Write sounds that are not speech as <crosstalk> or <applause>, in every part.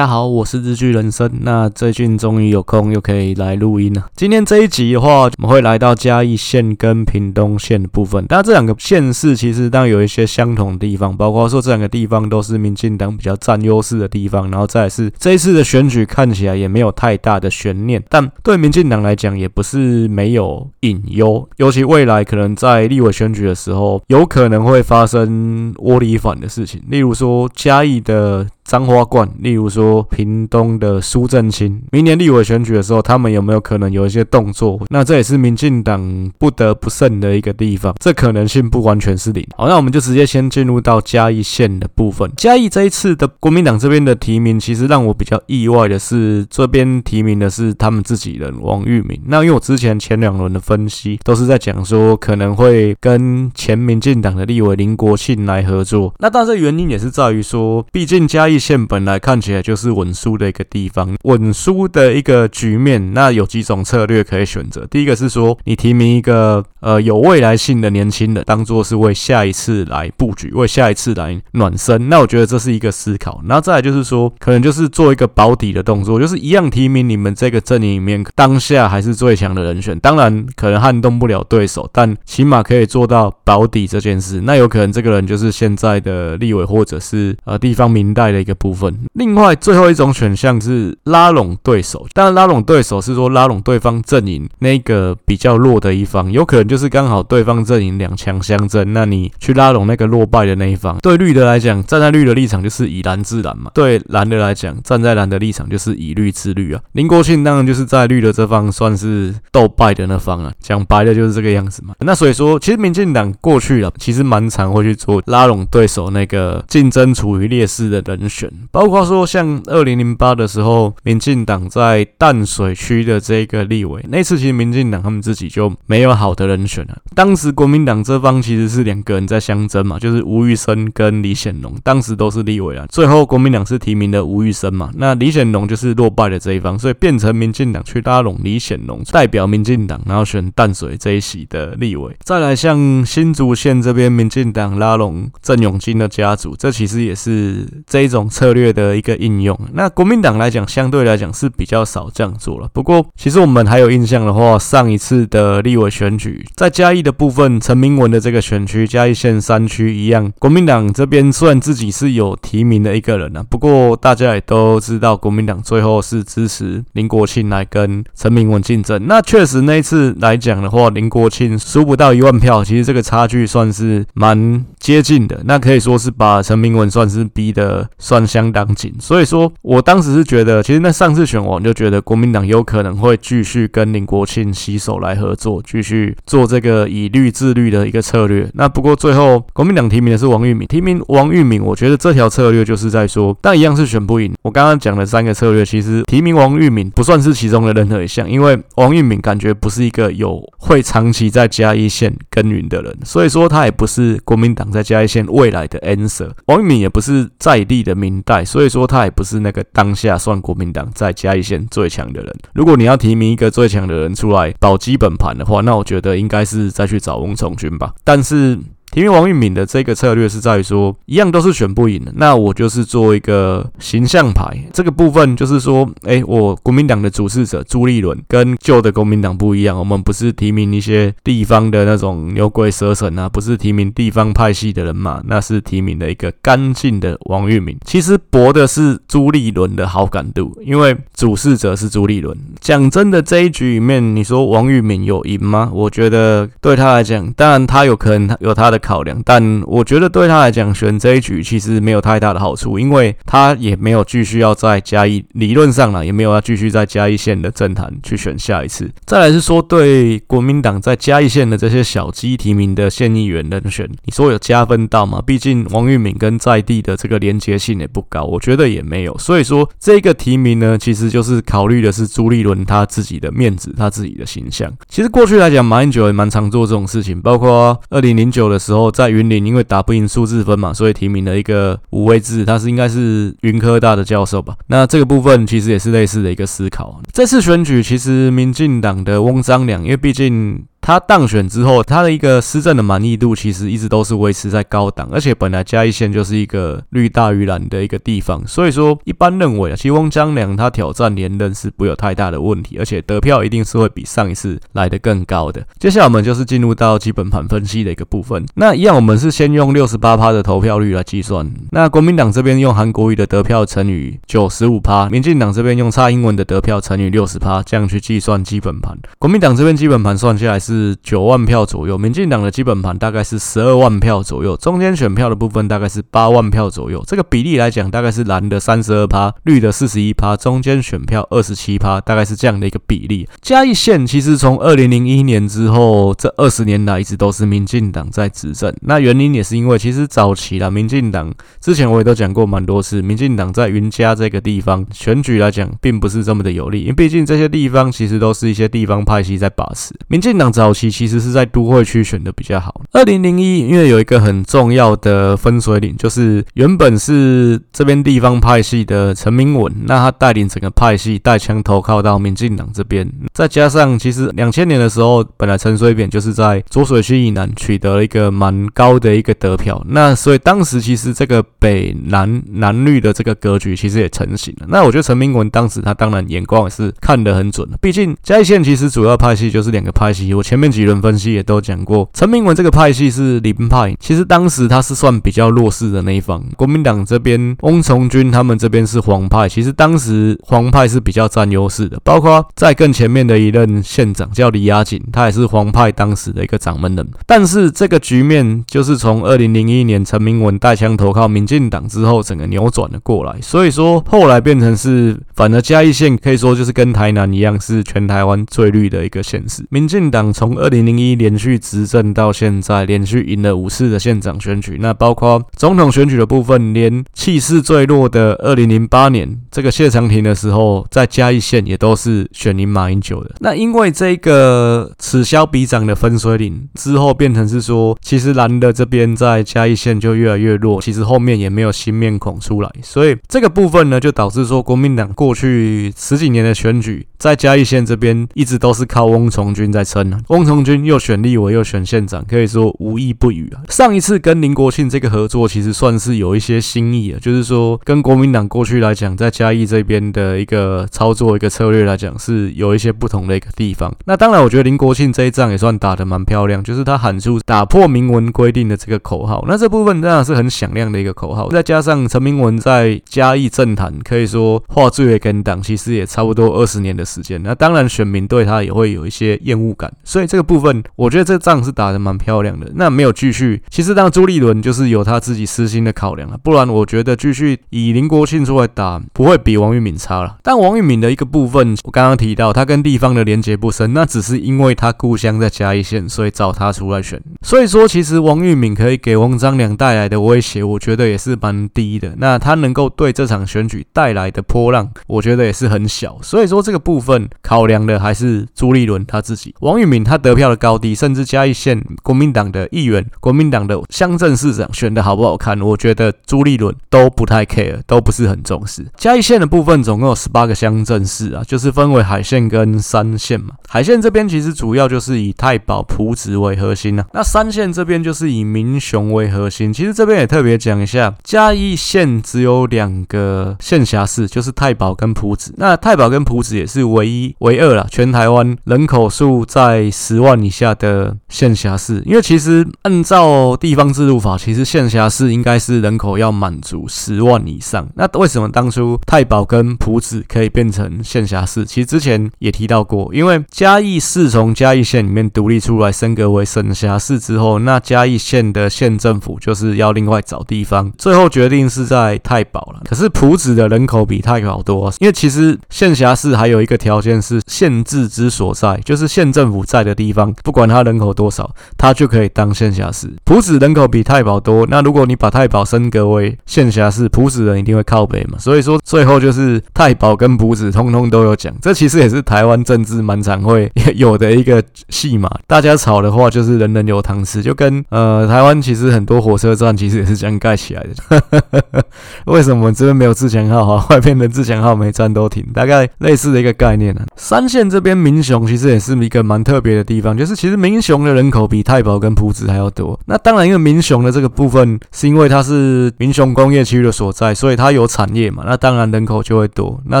大家好，我是日剧人生。那最近终于有空，又可以来录音了。今天这一集的话，我们会来到嘉义县跟屏东县的部分。当然，这两个县市其实当然有一些相同的地方，包括说这两个地方都是民进党比较占优势的地方。然后再是这一次的选举看起来也没有太大的悬念，但对民进党来讲也不是没有隐忧。尤其未来可能在立委选举的时候，有可能会发生窝里反的事情，例如说嘉义的。彰花冠，例如说屏东的苏震清，明年立委选举的时候，他们有没有可能有一些动作？那这也是民进党不得不胜的一个地方，这可能性不完全是零。好，那我们就直接先进入到嘉义县的部分。嘉义这一次的国民党这边的提名，其实让我比较意外的是，这边提名的是他们自己人王玉明。那因为我之前前两轮的分析都是在讲说，可能会跟前民进党的立委林国庆来合作。那但是原因也是在于说，毕竟嘉义。县本来看起来就是是稳输的一个地方，稳输的一个局面，那有几种策略可以选择。第一个是说，你提名一个呃有未来性的年轻人，当做是为下一次来布局，为下一次来暖身。那我觉得这是一个思考。然后再来就是说，可能就是做一个保底的动作，就是一样提名你们这个阵营里面当下还是最强的人选，当然可能撼动不了对手，但起码可以做到保底这件事。那有可能这个人就是现在的立委或者是呃地方民代的一个。部分，另外最后一种选项是拉拢对手，当然拉拢对手是说拉拢对方阵营那个比较弱的一方，有可能就是刚好对方阵营两强相争，那你去拉拢那个落败的那一方。对绿的来讲，站在绿的立场就是以蓝制蓝嘛；对蓝的来讲，站在蓝的立场就是以绿制绿啊。林国庆当然就是在绿的这方算是斗败的那方啊，讲白了就是这个样子嘛。那所以说，其实民进党过去了，其实蛮常会去做拉拢对手那个竞争处于劣势的人选。包括说像二零零八的时候，民进党在淡水区的这个立委，那次其实民进党他们自己就没有好的人选了。当时国民党这方其实是两个人在相争嘛，就是吴玉生跟李显龙，当时都是立委啊。最后国民党是提名的吴玉生嘛，那李显龙就是落败的这一方，所以变成民进党去拉拢李显龙，代表民进党，然后选淡水这一席的立委。再来像新竹县这边，民进党拉拢郑永金的家族，这其实也是这一种。策略的一个应用，那国民党来讲，相对来讲是比较少这样做了。不过，其实我们还有印象的话，上一次的立委选举，在嘉义的部分，陈明文的这个选区，嘉义县三区一样，国民党这边虽然自己是有提名的一个人啊，不过大家也都知道，国民党最后是支持林国庆来跟陈明文竞争。那确实那一次来讲的话，林国庆输不到一万票，其实这个差距算是蛮接近的。那可以说是把陈明文算是逼的算。相当紧，所以说我当时是觉得，其实那上次选完就觉得国民党有可能会继续跟林国庆携手来合作，继续做这个以律治律的一个策略。那不过最后国民党提名的是王玉敏，提名王玉敏，我觉得这条策略就是在说，但一样是选不赢。我刚刚讲的三个策略，其实提名王玉敏不算是其中的任何一项，因为王玉敏感觉不是一个有会长期在嘉义县耕耘的人，所以说他也不是国民党在嘉义县未来的 answer。王玉敏也不是在地的民。代，所以说他也不是那个当下算国民党在嘉义县最强的人。如果你要提名一个最强的人出来保基本盘的话，那我觉得应该是再去找翁从军吧。但是。提名王玉敏的这个策略是在于说，一样都是选不赢的，那我就是做一个形象牌。这个部分就是说，哎，我国民党的主事者朱立伦跟旧的国民党不一样，我们不是提名一些地方的那种牛鬼蛇神啊，不是提名地方派系的人嘛，那是提名的一个干净的王玉敏。其实博的是朱立伦的好感度，因为主事者是朱立伦。讲真的，这一局里面，你说王玉敏有赢吗？我觉得对他来讲，当然他有可能有他的。考量，但我觉得对他来讲，选这一局其实没有太大的好处，因为他也没有继续要在嘉义，理论上啦，也没有要继续在嘉义县的政坛去选下一次。再来是说，对国民党在嘉义县的这些小鸡提名的县议员人选，你说有加分到吗？毕竟王玉敏跟在地的这个连结性也不高，我觉得也没有。所以说，这个提名呢，其实就是考虑的是朱立伦他自己的面子，他自己的形象。其实过去来讲，马英九也蛮常做这种事情，包括二零零九的时。时候在云林，因为打不赢数字分嘛，所以提名了一个五位制，他是应该是云科大的教授吧。那这个部分其实也是类似的一个思考。这次选举其实民进党的翁章良，因为毕竟。他当选之后，他的一个施政的满意度其实一直都是维持在高档，而且本来嘉义县就是一个绿大于蓝的一个地方，所以说一般认为啊，其实翁章梁他挑战连任是不会有太大的问题，而且得票一定是会比上一次来的更高的。接下来我们就是进入到基本盘分析的一个部分，那一样我们是先用六十八趴的投票率来计算，那国民党这边用韩国瑜的得票乘以九十五趴，民进党这边用蔡英文的得票乘以六十趴，这样去计算基本盘。国民党这边基本盘算下来是是九万票左右，民进党的基本盘大概是十二万票左右，中间选票的部分大概是八万票左右。这个比例来讲，大概是蓝的三十二趴，绿的四十一趴，中间选票二十七趴，大概是这样的一个比例。嘉义县其实从二零零一年之后，这二十年来一直都是民进党在执政。那原因也是因为，其实早期啦，民进党之前我也都讲过蛮多次，民进党在云嘉这个地方选举来讲，并不是这么的有利，因为毕竟这些地方其实都是一些地方派系在把持。民进党早期其实是在都会区选的比较好。二零零一，因为有一个很重要的分水岭，就是原本是这边地方派系的陈明文，那他带领整个派系带枪投靠到民进党这边，再加上其实两千年的时候，本来陈水扁就是在浊水区以南取得了一个蛮高的一个得票，那所以当时其实这个北南南绿的这个格局其实也成型了。那我觉得陈明文当时他当然眼光也是看得很准，毕竟嘉义县其实主要派系就是两个派系，我前面几轮分析也都讲过，陈明文这个派系是林派，其实当时他是算比较弱势的那一方，国民党这边翁从军他们这边是黄派，其实当时黄派是比较占优势的，包括在更前面的一任县长叫李亚锦，他也是黄派当时的一个掌门人，但是这个局面就是从二零零一年陈明文带枪投靠民进党之后，整个扭转了过来，所以说后来变成是，反而嘉义县可以说就是跟台南一样，是全台湾最绿的一个县市。民进党从二零零一连续执政到现在，连续赢了五次的县长选举，那包括总统选举的部分，连气势最弱的二零零八年这个谢长廷的时候，在嘉义县也都是选赢马英九的。那因为这个此消彼长的分水岭之后，变成是说，其实蓝的这边在嘉义县就越来越弱，其实后面也没有新面孔出来，所以这个部分呢，就导致说国民党过去十几年的选举，在嘉义县这边一直都是靠翁从军在撑。翁从军又选立委又选县长，可以说无意不语啊。上一次跟林国庆这个合作，其实算是有一些新意啊，就是说跟国民党过去来讲，在嘉义这边的一个操作一个策略来讲，是有一些不同的一个地方。那当然，我觉得林国庆这一仗也算打得蛮漂亮，就是他喊出打破明文规定的这个口号。那这部分当然是很响亮的一个口号，再加上陈明文在嘉义政坛可以说话最为跟党，其实也差不多二十年的时间。那当然，选民对他也会有一些厌恶感，所以所以这个部分，我觉得这仗是打得蛮漂亮的。那没有继续，其实当朱立伦就是有他自己私心的考量了，不然我觉得继续以林国庆出来打，不会比王玉敏差了。但王玉敏的一个部分，我刚刚提到他跟地方的连结不深，那只是因为他故乡在嘉义县，所以找他出来选。所以说，其实王玉敏可以给翁章良带来的威胁，我觉得也是蛮低的。那他能够对这场选举带来的波浪，我觉得也是很小。所以说，这个部分考量的还是朱立伦他自己。王玉敏他得票的高低，甚至嘉义县国民党的议员、国民党的乡镇市长选的好不好看，我觉得朱立伦都不太 care，都不是很重视。嘉义县的部分总共有十八个乡镇市啊，就是分为海线跟山线嘛。海线这边其实主要就是以太保、朴子为核心啊，那三线这边就是以民雄为核心。其实这边也特别讲一下，嘉义县只有两个县辖市，就是太保跟朴子。那太保跟朴子也是唯一、唯二啦，全台湾人口数在十万以下的县辖市。因为其实按照地方制度法，其实县辖市应该是人口要满足十万以上。那为什么当初太保跟朴子可以变成县辖市？其实之前也提到过，因为嘉义市从嘉义县里面独立出来，升格为省辖市之后，那嘉义县的县政府就是要另外找地方，最后决定是在太保了。可是朴子的人口比太保多，因为其实县辖市还有一个条件是县治之所在，就是县政府在的地方，不管他人口多少，他就可以当县辖市。朴子人口比太保多，那如果你把太保升格为县辖市，朴子人一定会靠北嘛。所以说最后就是太保跟朴子通通都有讲，这其实也是台湾政治蛮常会 <laughs> 有的一个戏码。大家吵的话就是人人有糖吃，就跟呃台湾其实很多火车站其实也是这样盖起来的。<laughs> 为什么我们这边没有自强号哈，<laughs> 外边的自强号每站都停，大概类似的一个概念呢、啊。三线这边民雄其实也是一个蛮特别的地方，就是其实民雄的人口比太保跟朴子还要多。那当然，因为民雄的这个部分是因为它是民雄工业区的所在，所以它有产业嘛，那当然人口就会多。那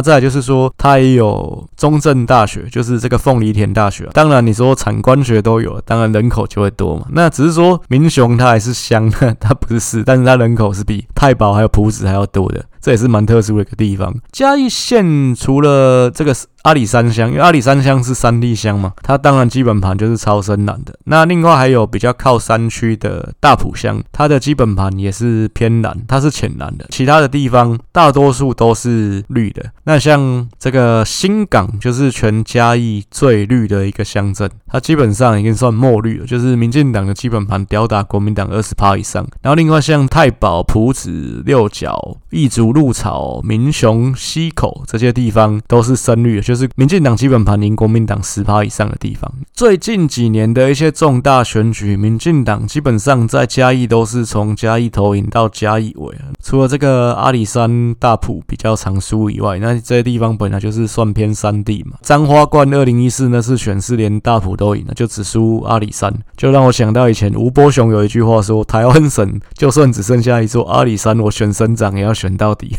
再就是说，它也有中正大学，就是这个凤梨田大学。当然你说产官学都有，当然人口就会多嘛。那只是说民雄它还是乡，<laughs> 它不是市，但是它人口是比太保还有埔子还要多的。这也是蛮特殊的一个地方。嘉义县除了这个阿里山乡，因为阿里山乡是山地乡嘛，它当然基本盘就是超深蓝的。那另外还有比较靠山区的大埔乡，它的基本盘也是偏蓝，它是浅蓝的。其他的地方大多数都是绿的。那像这个新港，就是全嘉义最绿的一个乡镇，它基本上已经算墨绿了，就是民进党的基本盘吊打国民党二十趴以上。然后另外像太保、朴子、六角、义竹、鹿草、民雄、溪口这些地方都是深绿的。就是民进党基本盘赢国民党十趴以上的地方。最近几年的一些重大选举，民进党基本上在嘉义都是从嘉义投赢到嘉义尾。除了这个阿里山、大埔比较常输以外，那这些地方本来就是算偏山地嘛。彰花冠二零一四那是选是连大埔都赢了，就只输阿里山，就让我想到以前吴伯雄有一句话说：“台湾省就算只剩下一座阿里山，我选省长也要选到底。”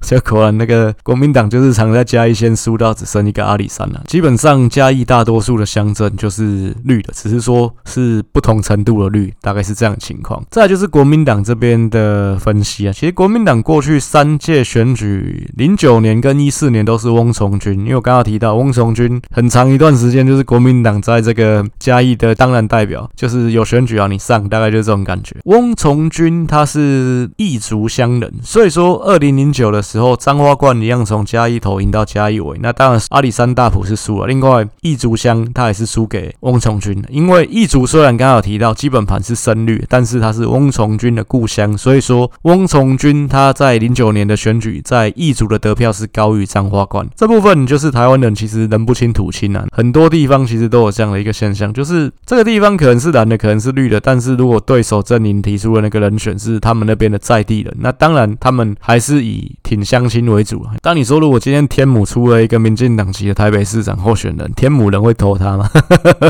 所以果然那个国民党就是常在嘉。嘉义县输到只剩一个阿里山了，基本上嘉义大多数的乡镇就是绿的，只是说是不同程度的绿，大概是这样的情况。再就是国民党这边的分析啊，其实国民党过去三届选举，零九年跟一四年都是翁从军，因为我刚刚提到翁从军很长一段时间就是国民党在这个嘉义的当然代表，就是有选举啊你上，大概就是这种感觉。翁从军他是异族乡人，所以说二零零九的时候，彰花冠一样从嘉义投赢到。加一尾，那当然阿里山大埔是输了。另外，义竹乡他也是输给翁从军的，因为义竹虽然刚刚有提到基本盘是深绿，但是他是翁从军的故乡，所以说翁从军他在零九年的选举在义竹的得票是高于彰化冠。这部分就是台湾人其实人不清土清啊，很多地方其实都有这样的一个现象，就是这个地方可能是蓝的，可能是绿的，但是如果对手阵营提出的那个人选是他们那边的在地人，那当然他们还是以挺乡亲为主。当你说如果今天天母出了一个民进党籍的台北市长候选人，天母人会投他吗？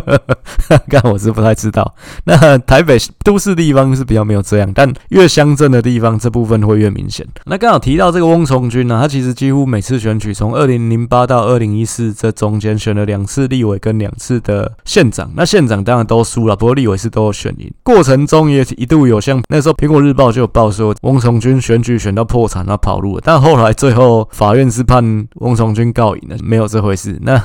<laughs> 但我是不太知道。那台北都市地方是比较没有这样，但越乡镇的地方，这部分会越明显。那刚好提到这个翁从军呢，他其实几乎每次选举，从二零零八到二零一四这中间选了两次立委跟两次的县长。那县长当然都输了，不过立委是都有选赢。过程中也一度有像那时候苹果日报就有报说，翁从军选举选到破产，他跑路了。但后来最后法院是判翁从军告赢了，没有这回事。那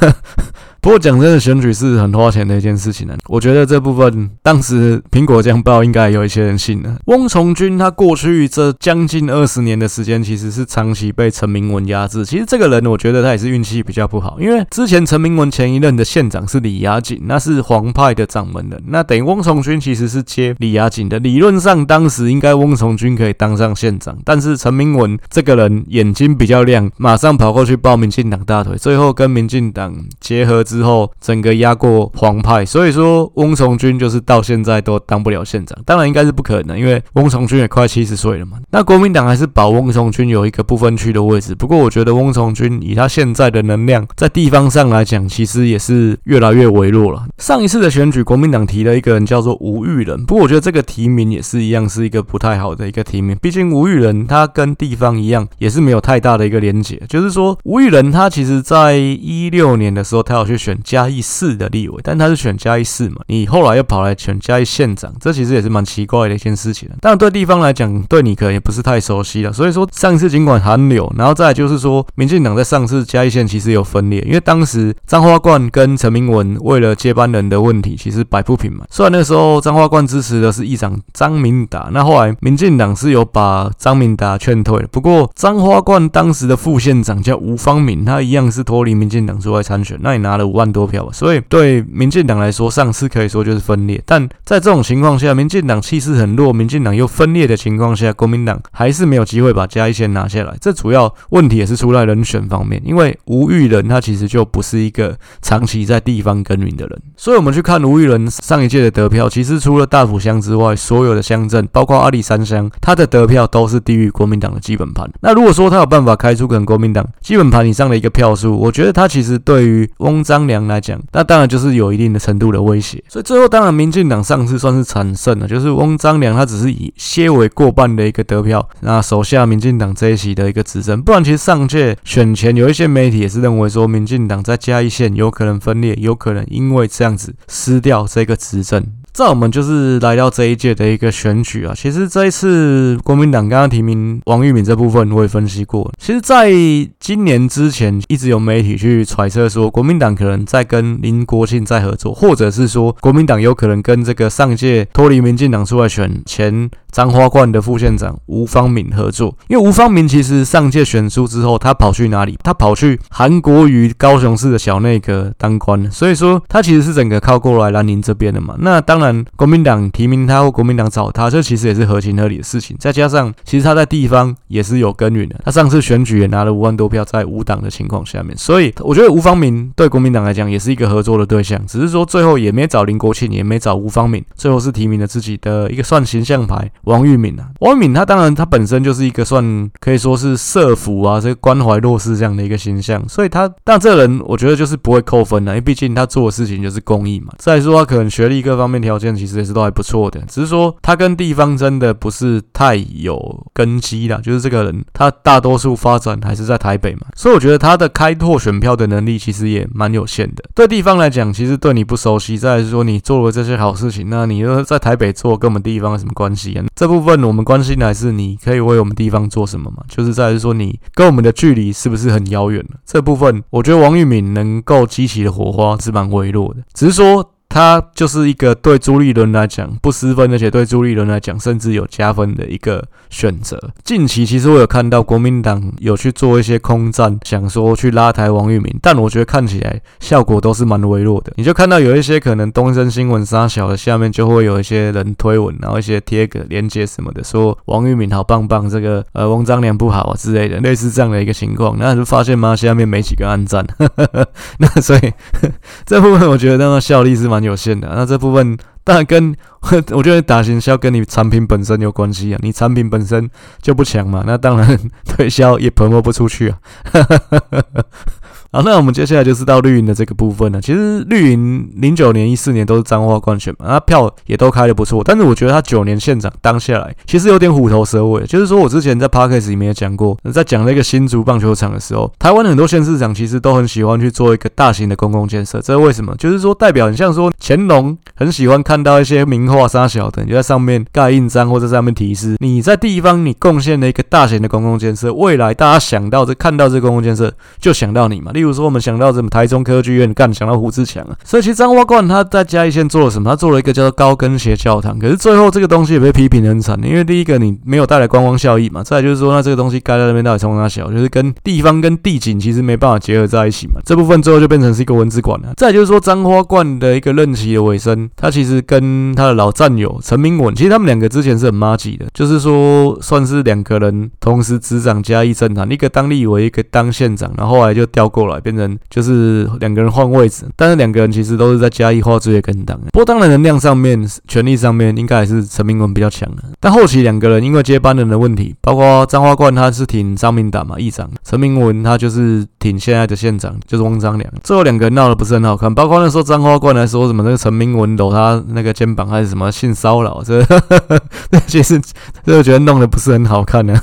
<laughs> 不过讲真的，选举是很花钱的一件事情呢。我觉得这部分当时苹果这样报，应该有一些人信了。翁从军他过去这将近二十年的时间，其实是长期被陈明文压制。其实这个人，我觉得他也是运气比较不好，因为之前陈明文前一任的县长是李雅锦，那是黄派的掌门人。那等于翁从军其实是接李雅锦的。理论上当时应该翁从军可以当上县长，但是陈明文这个人眼睛比较亮，马上跑过去抱民进党大腿，最后跟民进党结合。之后，整个压过黄派，所以说翁从军就是到现在都当不了县长，当然应该是不可能，因为翁从军也快七十岁了嘛。那国民党还是保翁从军有一个不分区的位置，不过我觉得翁从军以他现在的能量，在地方上来讲，其实也是越来越微弱了。上一次的选举，国民党提了一个人叫做吴育仁，不过我觉得这个提名也是一样，是一个不太好的一个提名。毕竟吴育仁他跟地方一样，也是没有太大的一个连结。就是说，吴育仁他其实在一六年的时候，他要去。选嘉义市的立委，但他是选嘉义市嘛？你后来又跑来选嘉义县长，这其实也是蛮奇怪的一件事情。当然，对地方来讲，对你可能也不是太熟悉了。所以说，上次尽管韩流，然后再来就是说，民进党在上次嘉义县其实有分裂，因为当时张花冠跟陈明文为了接班人的问题，其实摆不平嘛。虽然那时候张花冠支持的是议长张明达，那后来民进党是有把张明达劝退了。不过张花冠当时的副县长叫吴方敏，他一样是脱离民进党出来参选，那你拿了。五万多票，所以对民进党来说，上次可以说就是分裂。但在这种情况下，民进党气势很弱，民进党又分裂的情况下，国民党还是没有机会把嘉义县拿下来。这主要问题也是出在人选方面，因为吴育仁他其实就不是一个长期在地方耕耘的人。所以，我们去看吴育仁上一届的得票，其实除了大埔乡之外，所有的乡镇，包括阿里山乡，他的得票都是低于国民党的基本盘。那如果说他有办法开出跟国民党基本盘以上的一个票数，我觉得他其实对于翁章张良来讲，那当然就是有一定的程度的威胁。所以最后当然民进党上次算是惨胜了，就是翁张良他只是以些微过半的一个得票，那手下民进党这一席的一个执政。不然其实上届选前有一些媒体也是认为说，民进党在嘉义县有可能分裂，有可能因为这样子失掉这个执政。在我们就是来到这一届的一个选举啊，其实这一次国民党刚刚提名王玉敏这部分我也分析过。其实，在今年之前，一直有媒体去揣测说，国民党可能在跟林国庆在合作，或者是说国民党有可能跟这个上届脱离民进党出来选前彰花冠的副县长吴方敏合作。因为吴方敏其实上届选出之后，他跑去哪里？他跑去韩国瑜高雄市的小内阁当官，所以说他其实是整个靠过来蓝营这边的嘛。那当。然，国民党提名他或国民党找他，这其实也是合情合理的事情。再加上，其实他在地方也是有耕耘的。他上次选举也拿了五万多票，在无党的情况下面，所以我觉得吴方敏对国民党来讲也是一个合作的对象。只是说最后也没找林国庆，也没找吴方敏，最后是提名了自己的一个算形象牌王玉敏啊。王玉敏他当然他本身就是一个算可以说是社福啊，这个关怀弱势这样的一个形象，所以他但这个人我觉得就是不会扣分的，因为毕竟他做的事情就是公益嘛。再说他可能学历各方面条。件其实也是都还不错的，只是说他跟地方真的不是太有根基啦。就是这个人，他大多数发展还是在台北嘛，所以我觉得他的开拓选票的能力其实也蛮有限的。对地方来讲，其实对你不熟悉，再来说你做了这些好事情，那你又在台北做，跟我们地方有什么关系啊？这部分我们关心的还是你可以为我们地方做什么嘛？就是在于说你跟我们的距离是不是很遥远了？这部分我觉得王玉敏能够激起的火花是蛮微弱的，只是说。他就是一个对朱立伦来讲不失分，而且对朱立伦来讲甚至有加分的一个选择。近期其实我有看到国民党有去做一些空战，想说去拉抬王玉敏，但我觉得看起来效果都是蛮微弱的。你就看到有一些可能东森新闻杀小的下面就会有一些人推文，然后一些贴个连接什么的，说王玉敏好棒棒，这个呃翁章良不好啊之类的，类似这样的一个情况。那就发现吗？下面没几个暗赞，那所以这部分我觉得那个效力是蛮。有限的，那这部分当然跟 <laughs> 我觉得打行销跟你产品本身有关系啊，你产品本身就不强嘛，那当然 <laughs> 推销也传播不出去啊。好，那我们接下来就是到绿营的这个部分了。其实绿营零九年、一四年都是彰化冠选嘛，那票也都开的不错。但是我觉得他九年县长当下来，其实有点虎头蛇尾。就是说我之前在 Parkes 里面也讲过，在讲那个新竹棒球场的时候，台湾很多县市长其实都很喜欢去做一个大型的公共建设。这是为什么？就是说代表很像说乾隆很喜欢看到一些名画沙小等，就在上面盖印章或者上面题诗。你在地方你贡献了一个大型的公共建设，未来大家想到这看到这公共建设，就想到你嘛。比如说，我们想到什么台中科剧院干，想到胡志强啊。所以其实彰化冠他在嘉义县做了什么？他做了一个叫做高跟鞋教堂。可是最后这个东西也被批评得很惨，因为第一个你没有带来观光效益嘛。再就是说，那这个东西盖在那边到底从哪小，就是跟地方跟地景其实没办法结合在一起嘛。这部分最后就变成是一个文字馆了。再就是说，彰化冠的一个任期的尾声，他其实跟他的老战友陈明文，其实他们两个之前是很麻吉的，就是说算是两个人同时执掌嘉义政坛，一个当立委，一个当县长，然后后来就调过了来变成。就是两个人换位置，但是两个人其实都是在嘉义画最跟党。不过当然能量上面、权力上面，应该还是陈明文比较强的。但后期两个人因为接班人的问题，包括张花冠他是挺张明达嘛议长，陈明文他就是挺现在的县长，就是汪张良。最后两个人闹得不是很好看，包括那时候张花冠来说什么那个陈明文搂他那个肩膀还是什么性骚扰，这 <laughs> 其实这个觉得弄得不是很好看的。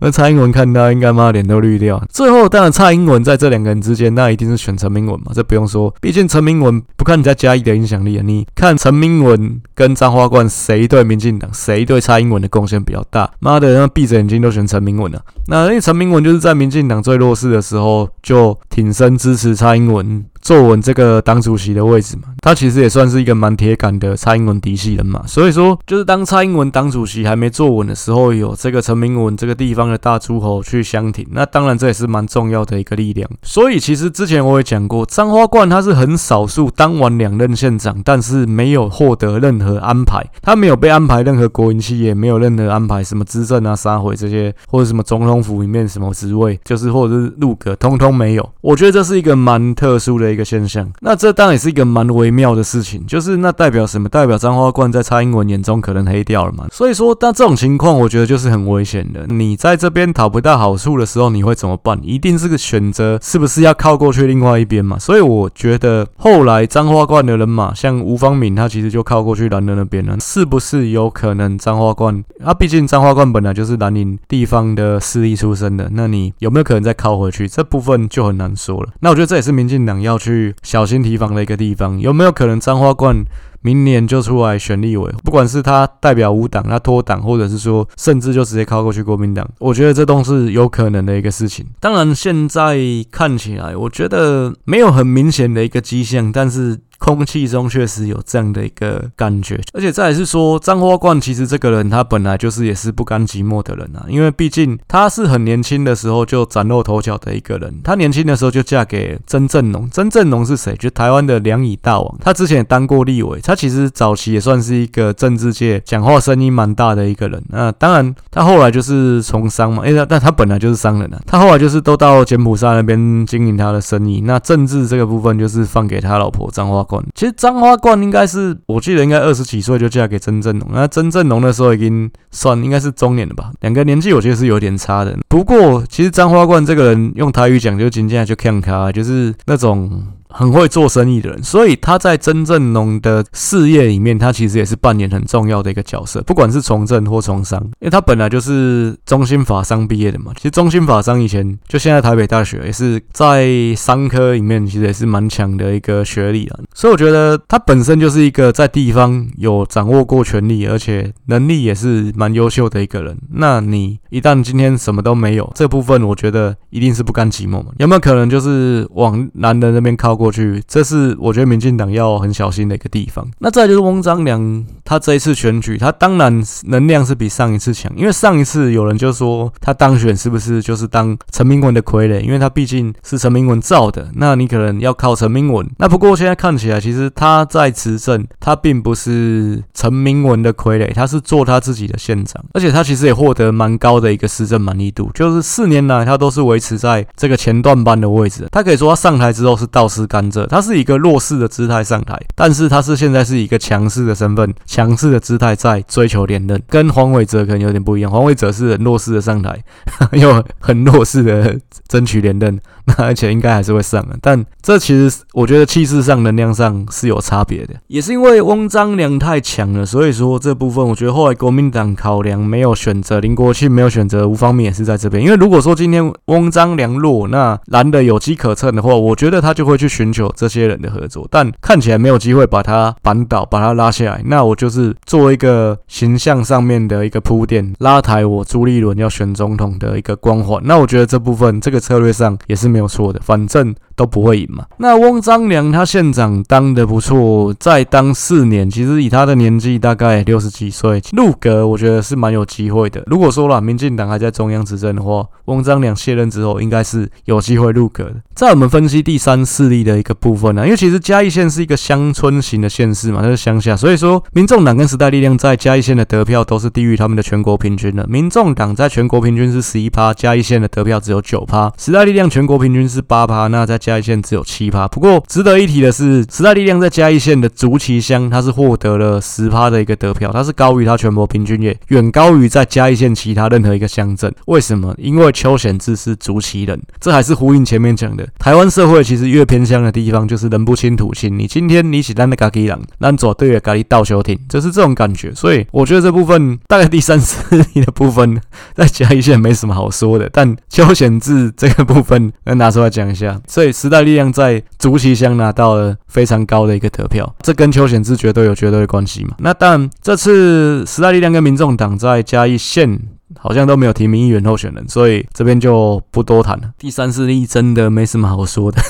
那蔡英文看到应该妈脸都绿掉。最后当然蔡英文在这两个之间。那一定是选陈明文嘛，这不用说，毕竟陈明文不看人家嘉义的影响力啊，你看陈明文跟张花冠谁对民进党，谁对蔡英文的贡献比较大？妈的，那闭着眼睛都选陈明文了。那因为陈明文就是在民进党最弱势的时候就挺身支持蔡英文。坐稳这个党主席的位置嘛，他其实也算是一个蛮铁杆的蔡英文嫡系人嘛。所以说，就是当蔡英文党主席还没坐稳的时候，有这个陈明文这个地方的大诸侯去相挺，那当然这也是蛮重要的一个力量。所以其实之前我也讲过，张花冠他是很少数当完两任县长，但是没有获得任何安排，他没有被安排任何国营企业，没有任何安排什么资政啊、杀回这些，或者什么总统府里面什么职位，就是或者是入阁，通通没有。我觉得这是一个蛮特殊的。一个现象。那这当然也是一个蛮微妙的事情，就是那代表什么？代表张花冠在蔡英文眼中可能黑掉了嘛？所以说，但这种情况，我觉得就是很危险的。你在这边讨不到好处的时候，你会怎么办？一定是个选择，是不是要靠过去另外一边嘛？所以我觉得后来张花冠的人马，像吴方敏，他其实就靠过去蓝的那边了，是不是有可能张花冠？啊，毕竟张花冠本来就是蓝宁地方的势力出身的，那你有没有可能再靠回去？这部分就很难说了。那我觉得这也是民进党要去小心提防的一个地方，有没有可能张花冠？明年就出来选立委，不管是他代表无党，他脱党，或者是说甚至就直接靠过去国民党，我觉得这都是有可能的一个事情。当然，现在看起来，我觉得没有很明显的一个迹象，但是。空气中确实有这样的一个感觉，而且再来是说，张花冠其实这个人他本来就是也是不甘寂寞的人啊，因为毕竟他是很年轻的时候就崭露头角的一个人，他年轻的时候就嫁给曾正农，曾正农是谁？就台湾的两乙大王，他之前也当过立委，他其实早期也算是一个政治界讲话声音蛮大的一个人。那当然，他后来就是从商嘛，诶，但他本来就是商人啊，他后来就是都到柬埔寨那边经营他的生意，那政治这个部分就是放给他老婆张花冠。其实张花冠应该是，我记得应该二十几岁就嫁给曾正农，那曾正农那时候已经算应该是中年了吧，两个年纪我觉得是有点差的。不过其实张花冠这个人用台语讲就真正就看卡，就是那种。很会做生意的人，所以他在曾正农的事业里面，他其实也是扮演很重要的一个角色，不管是从政或从商，因为他本来就是中兴法商毕业的嘛。其实中兴法商以前就现在台北大学也是在商科里面，其实也是蛮强的一个学历啊。所以我觉得他本身就是一个在地方有掌握过权力，而且能力也是蛮优秀的一个人。那你一旦今天什么都没有，这部分我觉得一定是不甘寂寞嘛。有没有可能就是往男人那边靠过？去，这是我觉得民进党要很小心的一个地方。那再就是翁章良，他这一次选举，他当然能量是比上一次强，因为上一次有人就说他当选是不是就是当陈明文的傀儡？因为他毕竟是陈明文造的，那你可能要靠陈明文。那不过现在看起其实他在执政，他并不是陈明文的傀儡，他是做他自己的县长，而且他其实也获得蛮高的一个施政满意度，就是四年来他都是维持在这个前段班的位置。他可以说他上台之后是倒吃。甘蔗，他是一个弱势的姿态上台，但是他是现在是一个强势的身份、强势的姿态在追求连任，跟黄伟哲可能有点不一样。黄伟哲是很弱势的上台，<laughs> 又很弱势的争取连任，那而且应该还是会上的。但这其实我觉得气势上、能量上是有差别的，也是因为翁章良太强了，所以说这部分我觉得后来国民党考量没有选择林国庆，没有选择吴芳敏也是在这边。因为如果说今天翁章良弱，那蓝的有机可乘的话，我觉得他就会去。寻求这些人的合作，但看起来没有机会把他扳倒，把他拉下来。那我就是做一个形象上面的一个铺垫，拉抬我朱立伦要选总统的一个光环。那我觉得这部分这个策略上也是没有错的，反正都不会赢嘛。那翁章良他县长当的不错，再当四年，其实以他的年纪大概六十几岁，入阁我觉得是蛮有机会的。如果说啦，民进党还在中央执政的话，翁章梁卸任之后应该是有机会入阁的。在我们分析第三势力的。一个部分呢、因为其实嘉义县是一个乡村型的县市嘛，它是乡下，所以说民众党跟时代力量在嘉义县的得票都是低于他们的全国平均的。民众党在全国平均是十一趴，嘉义县的得票只有九趴；时代力量全国平均是八趴，那在嘉义县只有七趴。不过值得一提的是，时代力量在嘉义县的竹崎乡，它是获得了十趴的一个得票，它是高于它全国平均，也远高于在嘉义县其他任何一个乡镇。为什么？因为邱显志是竹崎人，这还是呼应前面讲的，台湾社会其实越偏乡。的地方就是人不亲土亲，你今天你起单的咖喱人，咱左对的咖喱倒休停，就是这种感觉。所以我觉得这部分大概第三势力的部分在嘉义县没什么好说的，但邱显志这个部分要拿出来讲一下。所以时代力量在竹崎乡拿到了非非常高的一个得票，这跟邱显志绝对有绝对的关系嘛。那但这次时代力量跟民众党在嘉义县。好像都没有提名议员候选人，所以这边就不多谈了。第三势力真的没什么好说的。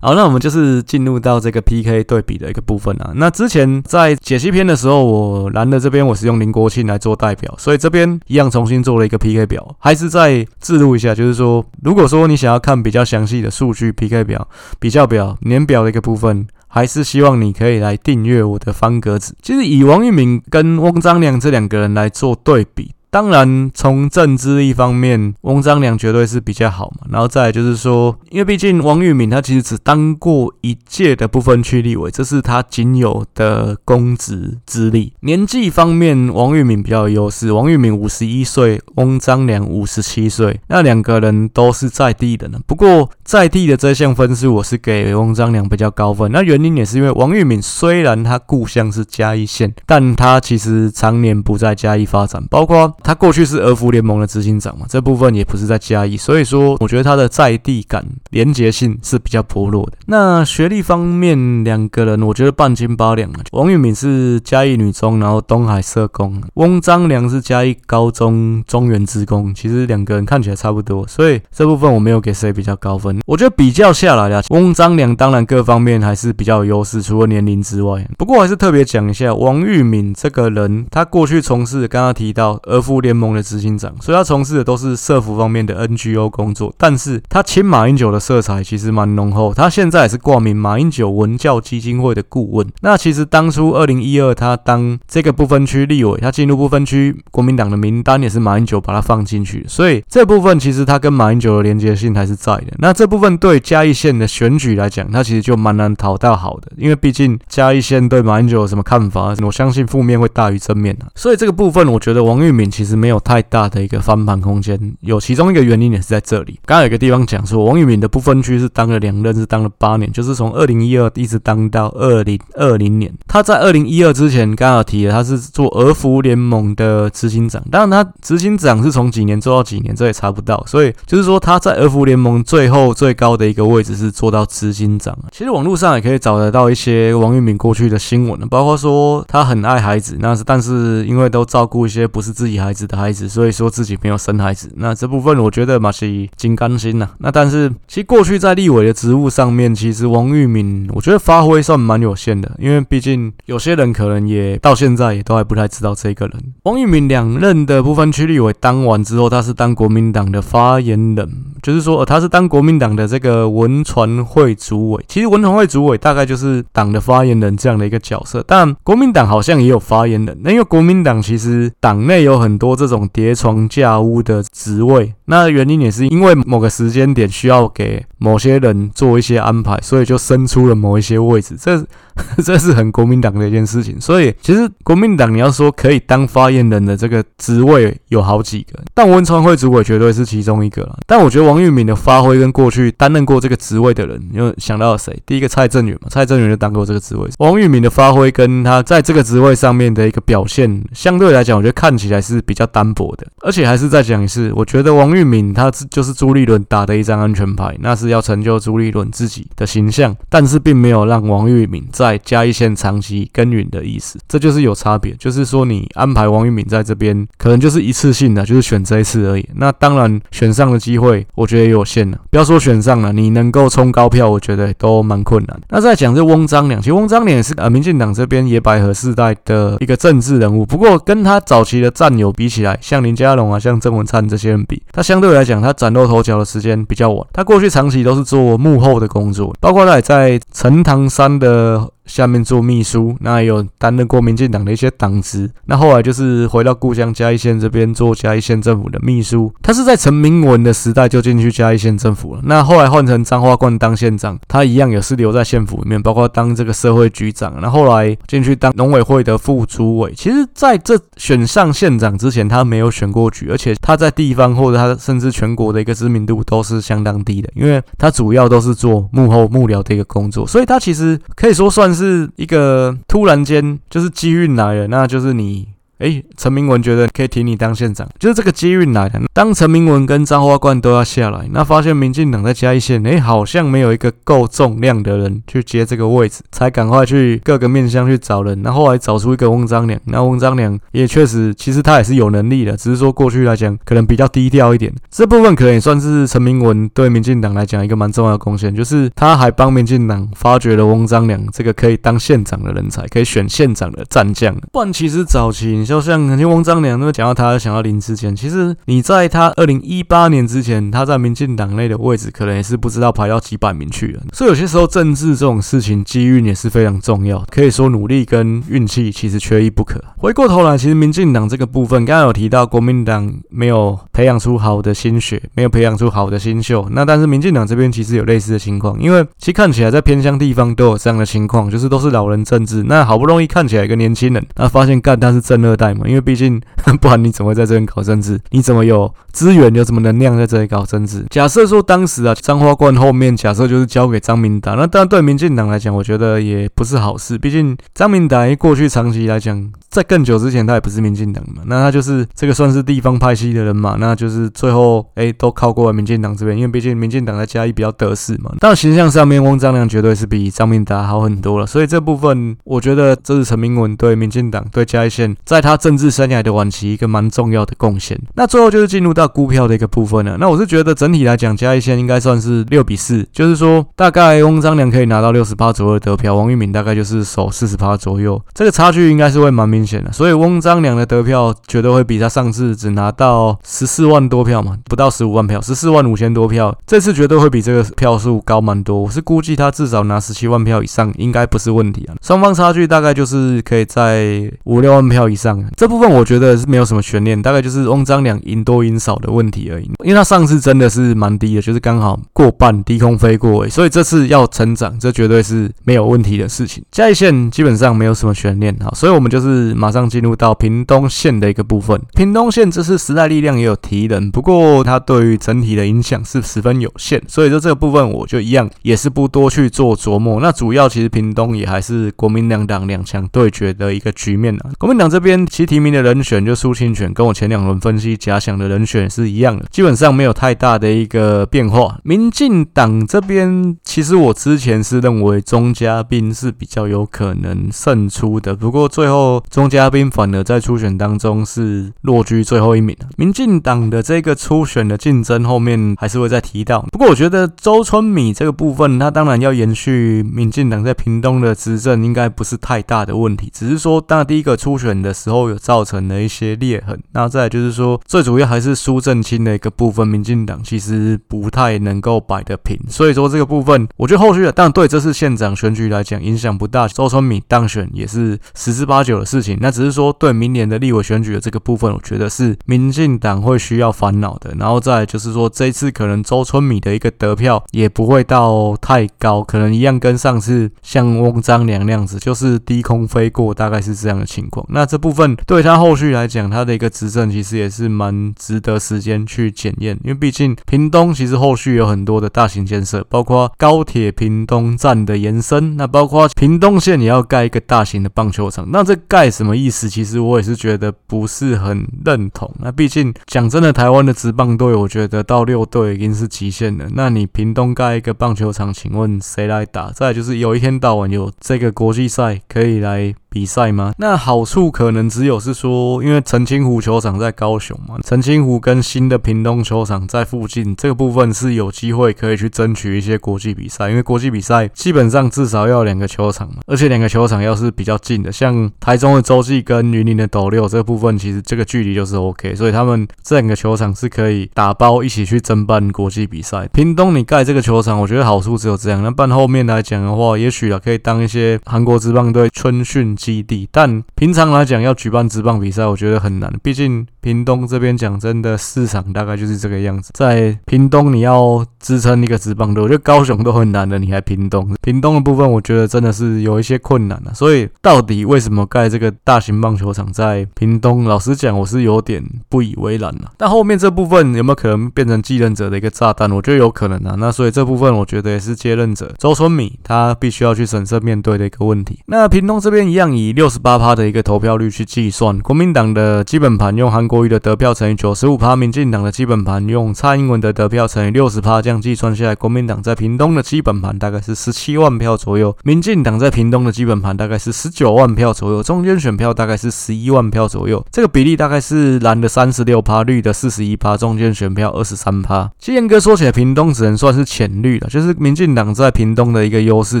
好，那我们就是进入到这个 PK 对比的一个部分啊。那之前在解析篇的时候，我蓝的这边我是用林国庆来做代表，所以这边一样重新做了一个 PK 表，还是再记录一下，就是说，如果说你想要看比较详细的数据 PK 表、比较表、年表的一个部分。还是希望你可以来订阅我的方格子。其实以王玉敏跟翁章梁这两个人来做对比。当然从政治一方面，翁章良绝对是比较好嘛。然后再来就是说，因为毕竟王玉敏他其实只当过一届的不分区立委，这是他仅有的公职资历。年纪方面，王玉敏比较有优势。王玉敏五十一岁，翁章良五十七岁，那两个人都是在地的呢。不过在地的这项分数，我是给翁章良比较高分。那原因也是因为王玉敏虽然他故乡是嘉义县，但他其实常年不在嘉义发展，包括他过去是俄服联盟的执行长嘛，这部分也不是在嘉义，所以说我觉得他的在地感、连结性是比较薄弱的。那学历方面，两个人我觉得半斤八两啊。王玉敏是嘉义女中，然后东海社工；翁章良是嘉义高中中原职工，其实两个人看起来差不多，所以这部分我没有给谁比较高分。我觉得比较下来啊，翁章良当然各方面还是比较有优势，除了年龄之外。不过还是特别讲一下，王玉敏这个人，他过去从事刚刚提到俄服联盟的执行长，所以他从事的都是社福方面的 NGO 工作。但是他亲马英九的色彩其实蛮浓厚，他现在也是挂名马英九文教基金会的顾问。那其实当初二零一二他当这个不分区立委，他进入不分区国民党的名单也是马英九把他放进去，所以这部分其实他跟马英九的连接性还是在的。那这部分对嘉义县的选举来讲，他其实就蛮难讨到好的，因为毕竟嘉义县对马英九有什么看法，我相信负面会大于正面的。所以这个部分，我觉得王玉敏其实没有太大的一个翻盘空间。有其中一个原因也是在这里。刚刚有一个地方讲说，王玉敏的不分区是当了两任，是当了八年，就是从二零一二一直当到二零二零年。他在二零一二之前，刚好提了他是做儿服联盟的执行长，当然他执行长是从几年做到几年，这也查不到。所以就是说他在儿服联盟最后最高的一个位置是做到执行长。其实网络上也可以找得到一些王玉敏过去的新闻，包括说他很爱孩子，那是但是因为都照顾一些不是自己孩孩子的孩子，所以说自己没有生孩子。那这部分我觉得嘛是金刚心呐。那但是其实过去在立委的职务上面，其实王玉敏我觉得发挥算蛮有限的，因为毕竟有些人可能也到现在也都还不太知道这个人。王玉敏两任的部分区立委当完之后，他是当国民党的发言人，就是说他是当国民党的这个文传会主委。其实文传会主委大概就是党的发言人这样的一个角色，但国民党好像也有发言人。那因为国民党其实党内有很多这种叠床架屋的职位，那原因也是因为某个时间点需要给某些人做一些安排，所以就生出了某一些位置。这 <laughs> 这是很国民党的一件事情。所以其实国民党你要说可以当发言人的这个职位有好几个，但文传会主委绝对是其中一个了。但我觉得王玉敏的发挥跟过去担任过这个职位的人，你有想到谁？第一个蔡正元嘛，<laughs> 蔡正元就当过这个职位。王玉敏的发挥跟他在这个职位上面的一个表现，相对来讲，我觉得看起来是比较单薄的。而且还是再讲一次，我觉得王玉敏他就是朱立伦打的一张安全牌，那是要成就朱立伦自己的形象，但是并没有让王玉敏在嘉义县长期耕耘的意思。这就是有差别，就是说你安排王玉敏在这边，可能就是一次性的，就是选这一次而已。那当然选上的机会，我觉得也有限了。不要说选上了，你能够冲高票，我觉得都蛮困难。那再讲这翁章良，其实翁章良也是呃民进党这边野百合世代的一个政治人物，不过跟他早期的战友比起来，像林佳龙啊，像郑文灿这些人比，他相对来讲，他崭露头角的时间比较晚。他过去长期都是做幕后的工作，包括他也在陈唐山的。下面做秘书，那也有担任过民进党的一些党职，那后来就是回到故乡嘉义县这边做嘉义县政府的秘书。他是在陈明文的时代就进去嘉义县政府了，那后来换成张花冠当县长，他一样也是留在县府里面，包括当这个社会局长，那后来进去当农委会的副主委。其实在这选上县长之前，他没有选过举，而且他在地方或者他甚至全国的一个知名度都是相当低的，因为他主要都是做幕后幕僚的一个工作，所以他其实可以说算是。是一个突然间就是机遇来了，那就是你。哎，陈明文觉得可以提你当县长，就是这个机运来的。当陈明文跟张花冠都要下来，那发现民进党在嘉义县，哎，好像没有一个够重量的人去接这个位置，才赶快去各个面向去找人。那后，来找出一个翁章良，那翁章良也确实，其实他也是有能力的，只是说过去来讲可能比较低调一点。这部分可能也算是陈明文对民进党来讲一个蛮重要的贡献，就是他还帮民进党发掘了翁章良这个可以当县长的人才，可以选县长的战将。不然其实早期。就像肯定翁章良那么讲到他想要林智坚，其实你在他二零一八年之前，他在民进党内的位置可能也是不知道排到几百名去了。所以有些时候政治这种事情，机运也是非常重要。可以说努力跟运气其实缺一不可。回过头来，其实民进党这个部分，刚刚有提到国民党没有培养出好的新血，没有培养出好的新秀。那但是民进党这边其实有类似的情况，因为其实看起来在偏乡地方都有这样的情况，就是都是老人政治。那好不容易看起来一个年轻人，那发现干他是政二代嘛，因为毕竟 <laughs> 不然你怎么会在这边搞政治？你怎么有资源，有什么能量在这里搞政治？假设说当时啊，彰化冠后面假设就是交给张明达，那当然对民进党来讲，我觉得也不是好事。毕竟张明达过去长期来讲，在更久之前他也不是民进党嘛，那他就是这个算是地方派系的人嘛，那就是最后哎、都靠过了民进党这边，因为毕竟民进党在嘉义比较得势嘛。但形象上面，翁章梁绝对是比张明达好很多了，所以这部分我觉得这是陈明文对民进党对嘉义县在他他政治生涯的晚期一个蛮重要的贡献。那最后就是进入到估票的一个部分了。那我是觉得整体来讲，嘉义县应该算是六比四，就是说大概翁章梁可以拿到六十八左右的得票，王玉敏大概就是守四十八左右，这个差距应该是会蛮明显的。所以翁章梁的得票绝对会比他上次只拿到十四万多票嘛，不到十五万票，十四万五千多票，这次绝对会比这个票数高蛮多。我是估计他至少拿十七万票以上，应该不是问题啊。双方差距大概就是可以在五六万票以上，这部分我觉得是没有什么悬念，大概就是翁章梁赢多赢少的问题而已。因为他上次真的是蛮低的，就是刚好过半低空飞过，所以这次要成长，这绝对是没有问题的事情。嘉义县基本上没有什么悬念哈，所以我们就是马上进入到屏东县的一个部分。屏东县这次时代力量也有提人，不过它对于整体的影响是十分有限，所以说这个部分我就一样也是不多去做琢磨。那主要其实屏东也还是国民两党两强对决的一个局面啊。国民党这边其提名的人选就苏清泉，跟我前两轮分析假想的人选是一样的，基本上没有太大的一个变化。民进党这边其实我之前是认为钟嘉宾是比较有可能胜出的，不过最后钟嘉宾反而在初选当中是落居最后一名。民进党的这个初选的竞争后面还是会再提到，不过我觉得周春米这个部分，他当然要延续民进党在屏东的执政，应该不是太大的问题，只是说当第一个初选的时候后有造成了一些裂痕，那再来就是说最主要还是苏正清的一个部分，民进党其实不太能够摆得平，所以说这个部分我觉得后续的，当然对这次县长选举来讲影响不大，周春米当选也是十之八九的事情，那只是说对明年的立委选举的这个部分，我觉得是民进党会需要烦恼的。然后再就是说，这次可能周春米的一个得票也不会到太高，可能一样跟上次像翁章良那样子，就是低空飞过，大概是这样的情况。那这部分对他后续来讲，他的一个执政其实也是蛮值得时间去检验，因为毕竟屏东其实后续有很多的大型建设，包括高铁屏东站的延伸，那包括屏东县也要盖一个大型的棒球场。那这盖什么意思？其实我也是觉得不是很认同。那毕竟讲真的，台湾的职棒队，我觉得到六队已经是极限了。那你屏东盖一个棒球场，请问谁来打？再就是有一天到晚有这个国际赛可以来比赛吗？那好处可能只有是说，因为澄清湖球场在高雄嘛，澄清湖跟新的屏东球场在附近，这个部分是有机会可以去争取一些国际比赛。因为国际比赛基本上至少要两个球场嘛，而且两个球场要是比较近的，像台中的洲际跟云林的斗六这部分，其实这个距离就是 OK，所以他们这两个球场是可以打包一起去争办国际比赛。屏东你盖这个球场，我觉得好处只有这样。那办后面来讲的话，也许啊可以当一些韩国职棒队春训。基地，但平常来讲要举办直棒比赛，我觉得很难。毕竟屏东这边讲真的市场大概就是这个样子。在屏东你要支撑一个职棒队，我觉得高雄都很难的，你还屏东？屏东的部分我觉得真的是有一些困难了。所以到底为什么盖这个大型棒球场在屏东？老实讲，我是有点不以为然了。但后面这部分有没有可能变成继任者的一个炸弹？我觉得有可能啊。那所以这部分我觉得也是接任者周春米他必须要去审慎面对的一个问题。那屏东这边一样。以六十八趴的一个投票率去计算，国民党的基本盘用韩国瑜的得票乘以九十五趴，民进党的基本盘用蔡英文的得票乘以六十趴，这样计算下来，国民党在屏东的基本盘大概是十七万票左右，民进党在屏东的基本盘大概是十九万票左右，中间选票大概是十一万票左右，这个比例大概是蓝的三十六趴，绿的四十一趴，中间选票二十三趴。其实哥说起来，屏东只能算是浅绿了，就是民进党在屏东的一个优势，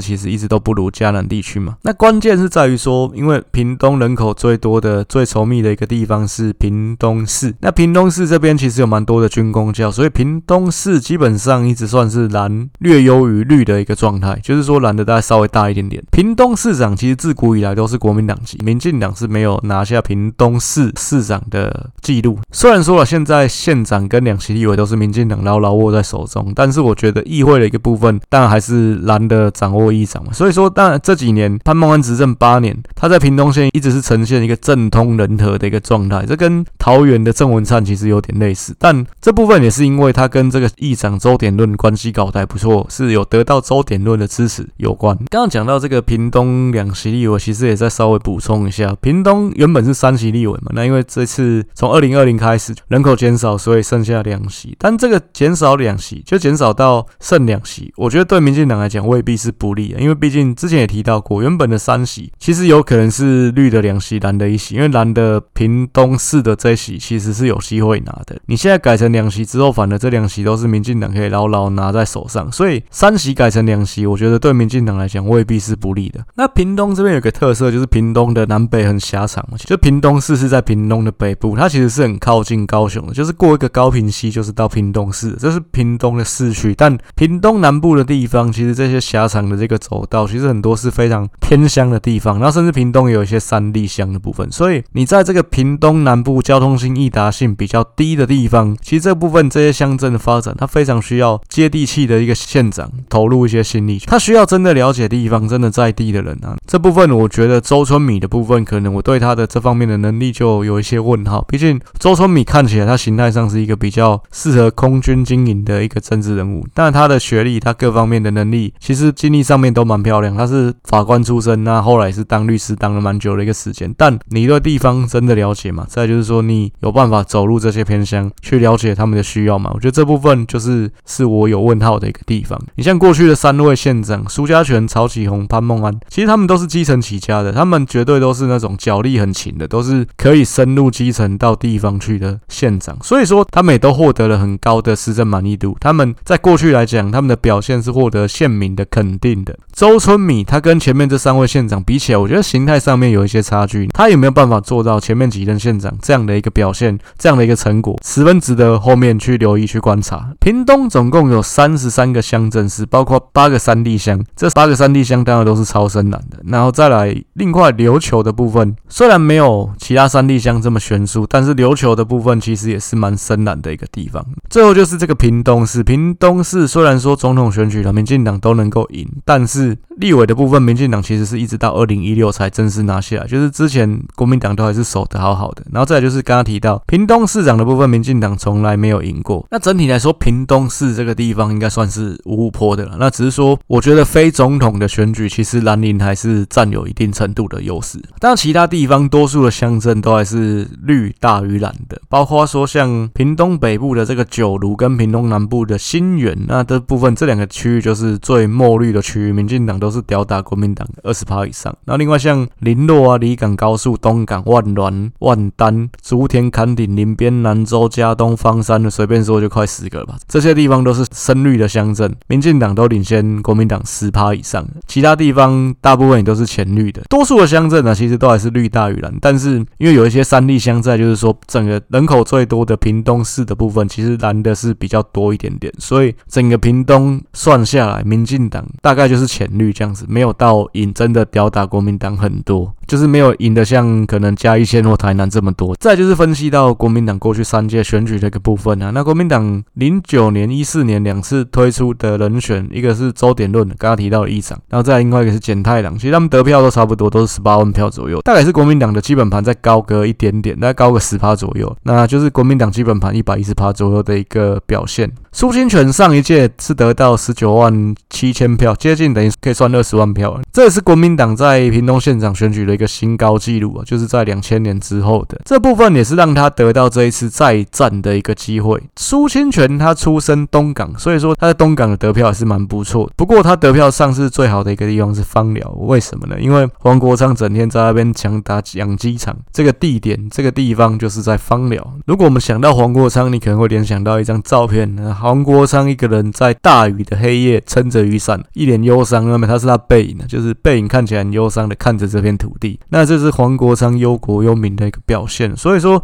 其实一直都不如嘉南地区嘛。那关键是在于说，因为屏东人口最多的、最稠密的一个地方是屏东市，那屏东市这边其实有蛮多的军公教，所以屏东市基本上一直算是蓝略优于绿的一个状态，就是说蓝的大概稍微大一点点。屏东市长其实自古以来都是国民党籍，民进党是没有拿下屏东市市长的记录。虽然说了，现在县长跟两席立委都是民进党牢牢握在手中，但是我觉得议会的一个部分，当然还是蓝的掌握议长嘛。所以说，当然这几年潘孟安执政八年，他在屏东县一直是呈现一个政通人和的一个状态，这跟桃桃园的郑文灿其实有点类似。但这部分也是因为他跟这个议长周典论关系搞得还不错，是有得到周典论的支持有关。刚刚讲到这个屏东两席立委，其实也再稍微补充一下，屏东原本是三席立委嘛，那因为这次从二零二零开始人口减少，所以剩下两席。但这个减少两席，就减少到剩两席，我觉得对民进党来讲未必是不利的，因为毕竟之前也提到过，原本的三席其实有可能是绿的两席，蓝的一席，因为蓝的屏东市的这一席其实是有机会拿的。你现在改成两席之后，反而这两席都是民进党可以牢牢拿在手上，所以三席改成两席，我觉得对民进党来讲未必是不利的。那屏东这边有个特色，就是屏东的南北很狭长，就屏东市是在屏东的北部，它其实是很靠近高雄的，就是过一个高屏溪就是到屏东市，这是屏东的市区。但屏东南部的地方，其实这些狭长的这个走道，其实很多是非常偏乡的地方，然后甚至屏东也有一些山地乡的部分，所以你在这个屏东南部交通中心易达性比较低的地方，其实这部分这些乡镇的发展，它非常需要接地气的一个县长投入一些心力，他需要真的了解地方，真的在地的人啊。这部分我觉得周春米的部分，可能我对他的这方面的能力就有一些问号，毕竟周春米看起来他形态上是一个比较适合空军经营的一个政治人物，但他的学历，他各方面的能力，其实经历上面都蛮漂亮。他是法官出身，那后来是当律师，当了蛮久的一个时间。但你对地方真的了解吗？再就是说，你有办法走入这些偏乡去了解他们的需要吗？我觉得这部分就是是我有问号的一个地方。你像过去的三位县长苏家全、曹启宏、潘孟安，其实他们都是基层起家的，他们绝对都是那种脚力很勤的，都是可以深入基层到地方去的县长。所以说，他们也都获得了很高的施政满意度。他们在过去来讲，他们的表现是获得县民的肯定的。周春米他跟前面这三位县长比起来，我觉得形态上面有一些差距。他有没有办法做到前面几任县长这样的一个表现，这样的一个成果，十分值得后面去留意去观察。屏东总共有三十三个乡镇市，包括八个山地乡，这八个山地乡当然都是超深蓝的。然后再来另外琉球的部分，虽然没有其他山地乡这么悬殊，但是琉球的部分其实也是蛮深蓝的一个地方。最后就是这个屏东市，屏东市虽然说总统选举了，民进党都能够赢，但是立委的部分，民进党其实是一直到二零一六才正式拿下，就是之前国民党都还是守得好好的。然后再来就是刚刚提到屏东市长的部分，民进党从来没有赢过。那整体来说，屏东市这个地方应该算是五五波的了。那只是说，我觉得非总统的选举，其实蓝营还是占有一定程度的优势。当然，其他地方多数的乡镇都还是绿大于蓝的，包括说像屏东北部的这个九如跟屏东南部的新园，那这部分这两个区域就是最墨绿的区域，民进党都是吊打国民党二十趴以上。那另外像林洛啊、离港高速、东港、万峦、万丹、竹田、坎顶、林边、南州、佳冬、枋山的，随便说就快十个了吧。这些地方都是深绿的乡镇，民进党都领先国民党十趴以上。其他地方大部分也都是浅绿的，多数的乡镇呢，其实都还是绿大于蓝。但是因为有一些山地乡在，就是说整个人口最多的屏东市的部分，其实蓝的是比较多一点点，所以整个屏东算下来，民进党大概就是浅绿这样子，没有到引真的吊打国民党很多。就是没有赢得像可能嘉义县或台南这么多。再就是分析到国民党过去三届选举的一个部分啊，那国民党零九年、一四年两次推出的人选，一个是周典论，刚刚提到的议长，然后再另外一个是简太郎，其实他们得票都差不多，都是十八万票左右，大概是国民党的基本盘再高个一点点，大概高个十趴左右，那就是国民党基本盘一百一十趴左右的一个表现。苏清泉上一届是得到十九万七千票，接近等于可以算二十万票了，这也是国民党在屏东县长选举的。个新高纪录啊，就是在两千年之后的这部分也是让他得到这一次再战的一个机会。苏清泉他出身东港，所以说他在东港的得票还是蛮不错。不过他得票上是最好的一个地方是芳寮，为什么呢？因为黄国昌整天在那边强打养鸡场，这个地点这个地方就是在芳寮。如果我们想到黄国昌，你可能会联想到一张照片，黄国昌一个人在大雨的黑夜撑着雨伞，一脸忧伤。那么他是他背影呢，就是背影看起来很忧伤的看着这片土地。那这是黄国昌忧国忧民的一个表现。所以说，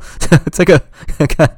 这个看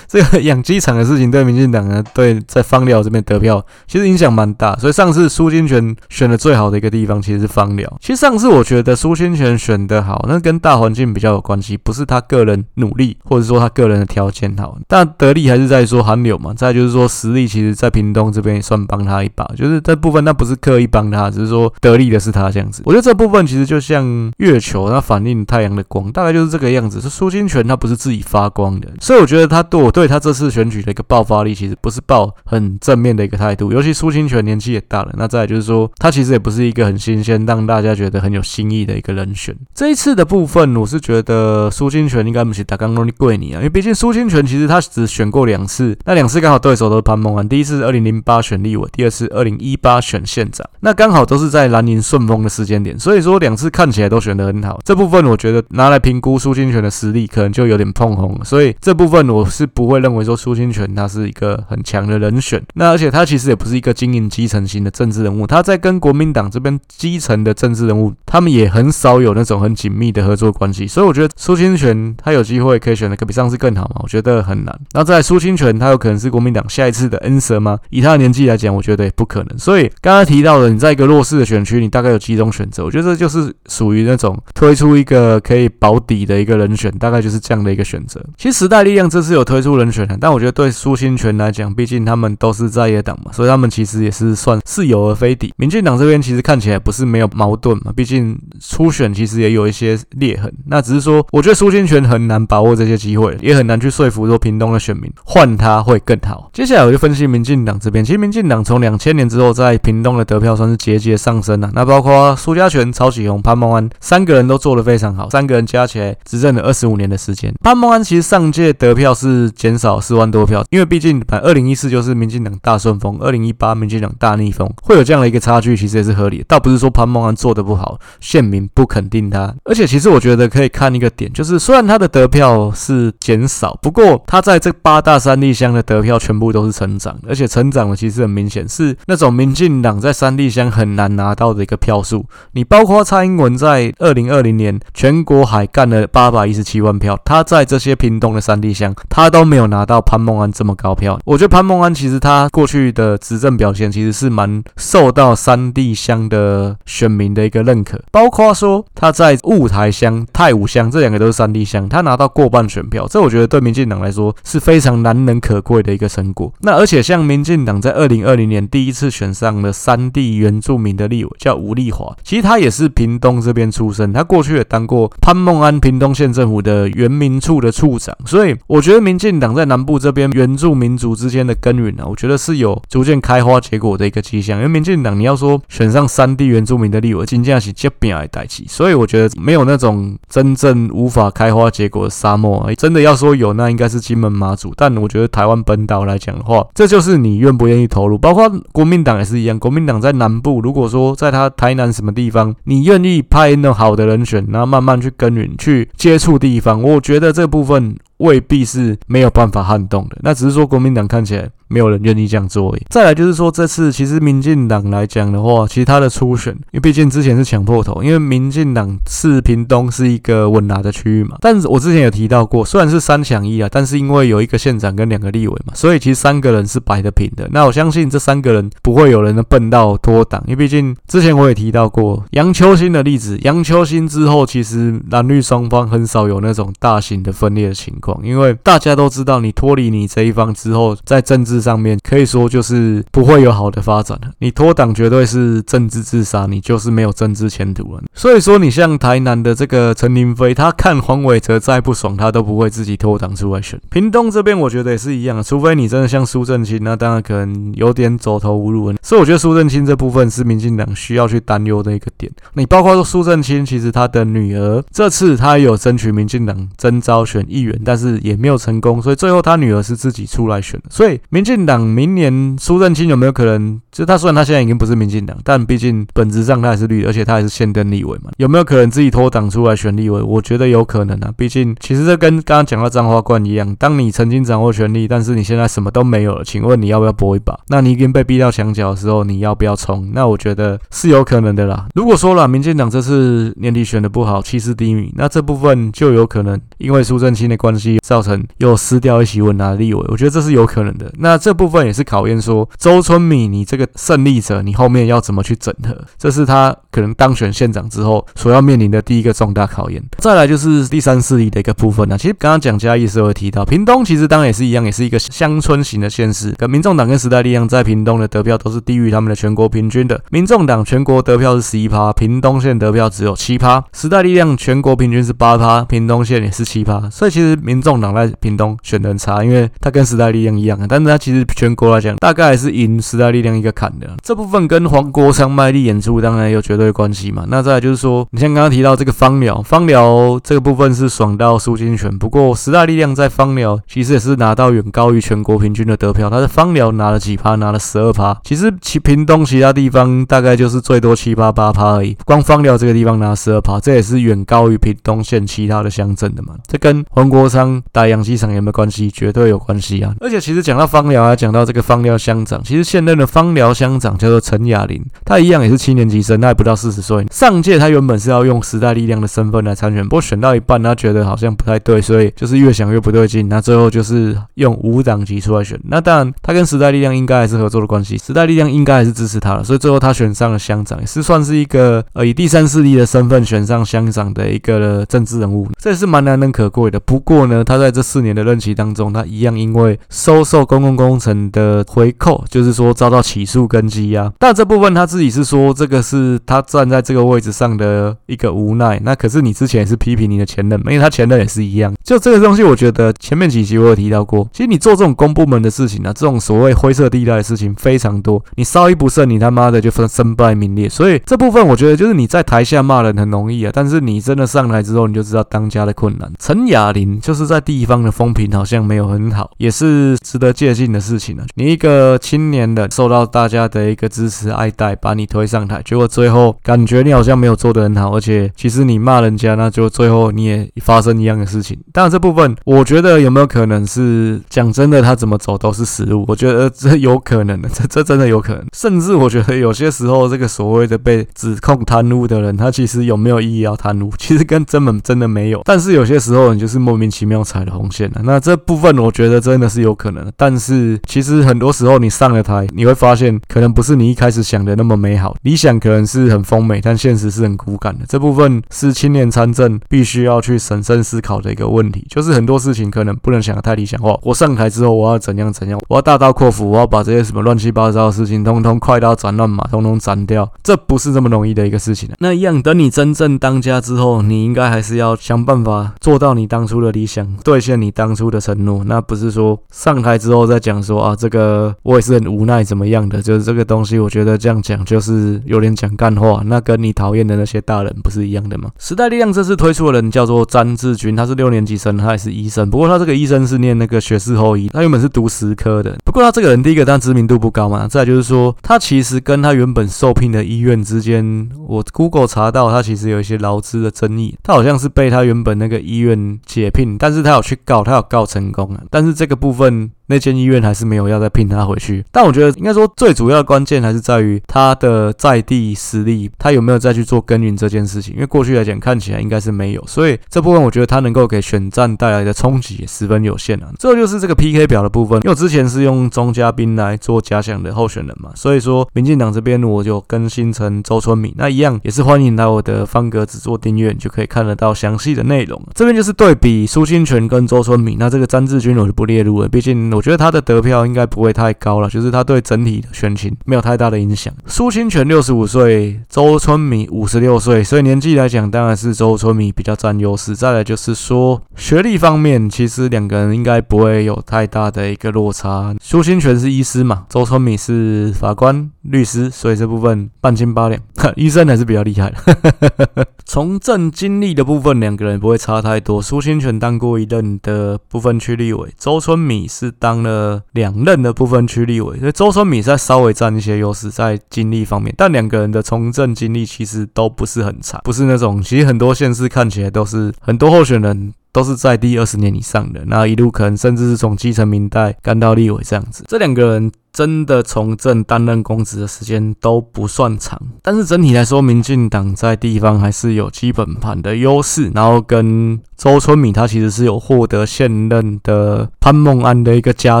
这个养鸡场的事情，对民进党呢，对在方寮这边得票，其实影响蛮大。所以上次苏清泉选的最好的一个地方，其实是方寮。其实上次我觉得苏清泉选的好，那跟大环境比较有关系，不是他个人努力，或者说他个人的条件好。但得力还是在说韩柳嘛。再就是说实力，其实在屏东这边也算帮他一把。就是这部分，那不是刻意帮他，只是说得力的是他这样子。我觉得这部分其实就像月球，它反映太阳的光，大概就是这个样子。是苏清泉他不是自己发光的，所以我觉得他对我对他这次选举的一个爆发力，其实不是抱很正面的一个态度。尤其苏清泉年纪也大了，那再来就是说，他其实也不是一个很新鲜，让大家觉得很有新意的一个人选。这一次的部分，我是觉得苏清泉应该不是打刚刚的贵你啊，因为毕竟苏清泉其实他只选过两次，那两次刚好对手都是潘孟安，第一次二零零八选立委，第二次二零一八选县长，那刚好都是在蓝宁顺风的时间点，所以说两次看起来都选得很好。这部分我觉得拿来评估苏清泉的实力，可能就有点碰红，所以这部分我是不会认为说苏清泉他是一个很强的人选。那而且他其实也不是一个经营基层型的政治人物，他在跟国民党这边基层的政治人物，他们也很少有那种很紧密的合作关系，所以我觉得苏清泉他有机会可以选的可比上次更好吗？我觉得很难。那在苏清泉，他有可能是国民党下一次的恩舍吗？以他的年纪来讲，我觉得也不可能。所以刚刚提到的，你在一个弱势的选区，你大概有几种选择？我觉得这就是属于那种推出一个可以保底的一个人选，大概就是这样的一个选择。其实时代力量这次有推出人选的，但我觉得对苏清泉来讲，毕竟他们都是在野党嘛，所以他们其实也是算是有而非底。民进党这边其实看起来不是没有矛盾嘛，毕竟初选其实也有一些裂痕。那只是说，我觉得苏清泉很难把握这些机会，也很难去说服说屏东的选民换他会更好。接下来我就分析民进党这边，其实民进党从两千年之后在屏东的得票算是节节上升了。那包括苏嘉全、曹启宏、潘孟安三个人都做得非常好，三个人加起来执政了二十五年的时间。潘孟安其实上届得票是减少四万多票，因为毕竟反二零一四就是民进党大顺风，二零一八民进党大逆风，会有这样的一个差距，其实也是合理的。倒不是说潘孟安做得不好，县民不肯定他，而且其实我觉得可以看一个点，就是虽然他的得票是减少，不过他在这八大山地乡的得票全部都是成长，而且成长的其实很明显，是那种民进党在山地乡很难拿到的一个票数。你包括蔡英文在二零二零年全国海干了八百一十七万票，他在这些屏东的山地乡，他都没有拿到潘孟安这么高票。我觉得潘孟安其实他过去的执政表现其实是蛮受到山地乡的选民的一个认可，包括说他在雾台乡、太武乡这两个都是山地乡，他拿到过半选票，这我觉得对民进党来说是非常难能可贵的一个成果。那而且像民进党在二零二零年第一次选上了山地原住民的立委，叫吴丽华，其实他也是屏东这边出出身，他过去也当过潘孟安屏东县政府的原民处的处长，所以我觉得民进党在南部这边原住民族之间的耕耘啊，我觉得是有逐渐开花结果的一个迹象。因为民进党你要说选上三地原住民的立委，金价是这边来代替，所以我觉得没有那种真正无法开花结果的沙漠。真的要说有，那应该是金门马祖。但我觉得台湾本岛来讲的话，这就是你愿不愿意投入。包括国民党也是一样，国民党在南部，如果说在他台南什么地方，你愿意派那好的人选，然后慢慢去耕耘、去接触地方，我觉得这部分未必是没有办法撼动的。那只是说国民党看起来。没有人愿意这样做。再来就是说，这次其实民进党来讲的话，其实他的初选，因为毕竟之前是抢破头，因为民进党是屏东是一个稳拿的区域嘛。但是我之前有提到过，虽然是三强一啊，但是因为有一个县长跟两个立委嘛，所以其实三个人是摆得平的。那我相信这三个人不会有人能笨到脱党，因为毕竟之前我也提到过杨秋兴的例子，杨秋兴之后，其实蓝绿双方很少有那种大型的分裂的情况，因为大家都知道，你脱离你这一方之后，在政治。治上面，可以说就是不会有好的发展了。你脱党绝对是政治自杀，你就是没有政治前途了。所以说，你像台南的这个陈林飞，他看黄伟哲再不爽，他都不会自己脱党出来选。屏东这边我觉得也是一样，除非你真的像苏正清，那当然可能有点走投无路了。所以我觉得苏正清这部分是民进党需要去担忧的一个点。你包括说苏正清，其实他的女儿这次他有争取民进党征召选议员，但是也没有成功，所以最后他女儿是自己出来选的。所以民民进党明年苏正清有没有可能？就他虽然他现在已经不是民进党，但毕竟本质上他还是绿，而且他还是现任立委嘛，有没有可能自己脱党出来选立委？我觉得有可能啊。毕竟其实这跟刚刚讲到彰化冠一样，当你曾经掌握权力，但是你现在什么都没有了，请问你要不要搏一把？那你已经被逼到墙角的时候，你要不要冲？那我觉得是有可能的啦。如果说了民进党这次年底选的不好，气势低迷，那这部分就有可能因为苏正清的关系，造成又失掉一席稳拿立委，我觉得这是有可能的。那那这部分也是考验说周春米，你这个胜利者，你后面要怎么去整合？这是他可能当选县长之后所要面临的第一个重大考验。再来就是第三势力的一个部分呢。其实刚刚讲嘉义时候提到，屏东其实当然也是一样，也是一个乡村型的县市。跟民众党跟时代力量在屏东的得票都是低于他们的全国平均的。民众党全国得票是十一趴，屏东县得票只有七趴。时代力量全国平均是八趴，屏东县也是七趴。所以其实民众党在屏东选的很差，因为他跟时代力量一样，但是他其实全国来讲，大概还是赢时代力量一个坎的。这部分跟黄国昌卖力演出当然有绝对关系嘛。那再就是说，你像刚刚提到这个枋寮，枋寮这个部分是爽到苏金泉，不过时代力量在枋寮其实也是拿到远高于全国平均的得票，他在枋寮拿了几趴，拿了十二趴。其实其屏东其他地方大概就是最多七趴八趴而已，光枋寮这个地方拿十二趴，这也是远高于屏东县其他的乡镇的嘛。这跟黄国昌打洋基场有没有关系？绝对有关系啊！而且其实讲到枋寮啊，讲到这个方寮乡长，其实现任的方寮乡长叫做陈雅玲，他一样也是七年级生，他还不到四十岁。上届他原本是要用时代力量的身份来参选，不过选到一半，他觉得好像不太对，所以就是越想越不对劲，那最后就是用无党籍出来选。那当然，他跟时代力量应该还是合作的关系，时代力量应该还是支持他了，所以最后他选上了乡长，也是算是一个呃以第三势力的身份选上乡长的一个政治人物，这也是蛮难能可贵的。不过呢，他在这四年的任期当中，他一样因为收受公共工程的回扣，就是说遭到起诉跟羁押。但这部分他自己是说，这个是他站在这个位置上的一个无奈。那可是你之前也是批评你的前任，因为他前任也是一样。就这个东西，我觉得前面几集我有提到过。其实你做这种公部门的事情啊，这种所谓灰色地带的事情非常多。你稍一不慎，你他妈的就分身败名裂。所以这部分我觉得就是你在台下骂人很容易啊，但是你真的上来之后，你就知道当家的困难。陈雅玲就是在地方的风评好像没有很好，也是值得借鉴的事情呢。你一个青年的受到大家的一个支持爱戴，把你推上台，结果最后感觉你好像没有做得很好，而且其实你骂人家，那就最后你也发生一样的事情。当然这部分，我觉得有没有可能是讲真的，他怎么走都是死路。我觉得这有可能的，这 <laughs> 这真的有可能。甚至我觉得有些时候，这个所谓的被指控贪污的人，他其实有没有意义要贪污，<laughs> 其实跟根本真的没有。但是有些时候，你就是莫名其妙踩了红线了。那这部分我觉得真的是有可能的。但是其实很多时候你上了台，你会发现可能不是你一开始想的那么美好。理想可能是很丰美，但现实是很骨感的。这部分是青年参政必须要去审慎思考的一个问题，就是很多事情可能不能想得太理想化。我上台之后，我要怎样怎样，我要大刀阔斧，我要把这些什么乱七八糟的事情，通通快刀斩乱麻，通通斩掉。这不是这么容易的一个事情。那一样，等你真正当家之后，你应该还是要想办法做到你当初的理想，兑现你当初的承诺。那不是说上台之后再讲说啊，这个我也是很无奈怎么样的，就是这个东西，我觉得这样讲就是有点讲干话。那跟你讨厌的那些大人不是一样的吗？时代力量这次推出的人叫做詹志军，他是六年级生，他也是医生。不过他这个医生是念那个学士后医，他原本是读实科的。不过他这个人第一个，他知名度不高嘛。再就是说，他其实跟他原本受聘的医院之间，我 Google 查到他其实有一些劳资的争议。他好像是被他原本那个医院解聘，但是他有去告，他有告成功啊。但是这个部分。那间医院还是没有要再聘他回去，但我觉得应该说最主要的关键还是在于他的在地实力，他有没有再去做耕耘这件事情？因为过去来讲看起来应该是没有，所以这部分我觉得他能够给选战带来的冲击也十分有限啊。这就是这个 PK 表的部分，因为我之前是用钟嘉宾来做假想的候选人嘛，所以说民进党这边我就更新成周春敏，那一样也是欢迎来我的方格子做订阅，你就可以看得到详细的内容。这边就是对比苏清泉跟周春敏，那这个詹志军我就不列入了，毕竟。我觉得他的得票应该不会太高了，就是他对整体的选情没有太大的影响。苏清泉六十五岁，周春米五十六岁，所以年纪来讲，当然是周春米比较占优势。再来就是说学历方面，其实两个人应该不会有太大的一个落差。苏清泉是医师嘛，周春米是法官、律师，所以这部分半斤八两，<laughs> 医生还是比较厉害的。<laughs> 从政经历的部分，两个人不会差太多。苏清泉当过一任的部分区立委，周春米是当了两任的部分区立委，所以周春米在稍微占一些优势在经历方面，但两个人的从政经历其实都不是很长，不是那种其实很多县市看起来都是很多候选人。都是在第二十年以上的，那一路可能甚至是从基层民代干到立委这样子。这两个人真的从政担任公职的时间都不算长，但是整体来说，民进党在地方还是有基本盘的优势。然后跟周春米他其实是有获得现任的潘孟安的一个加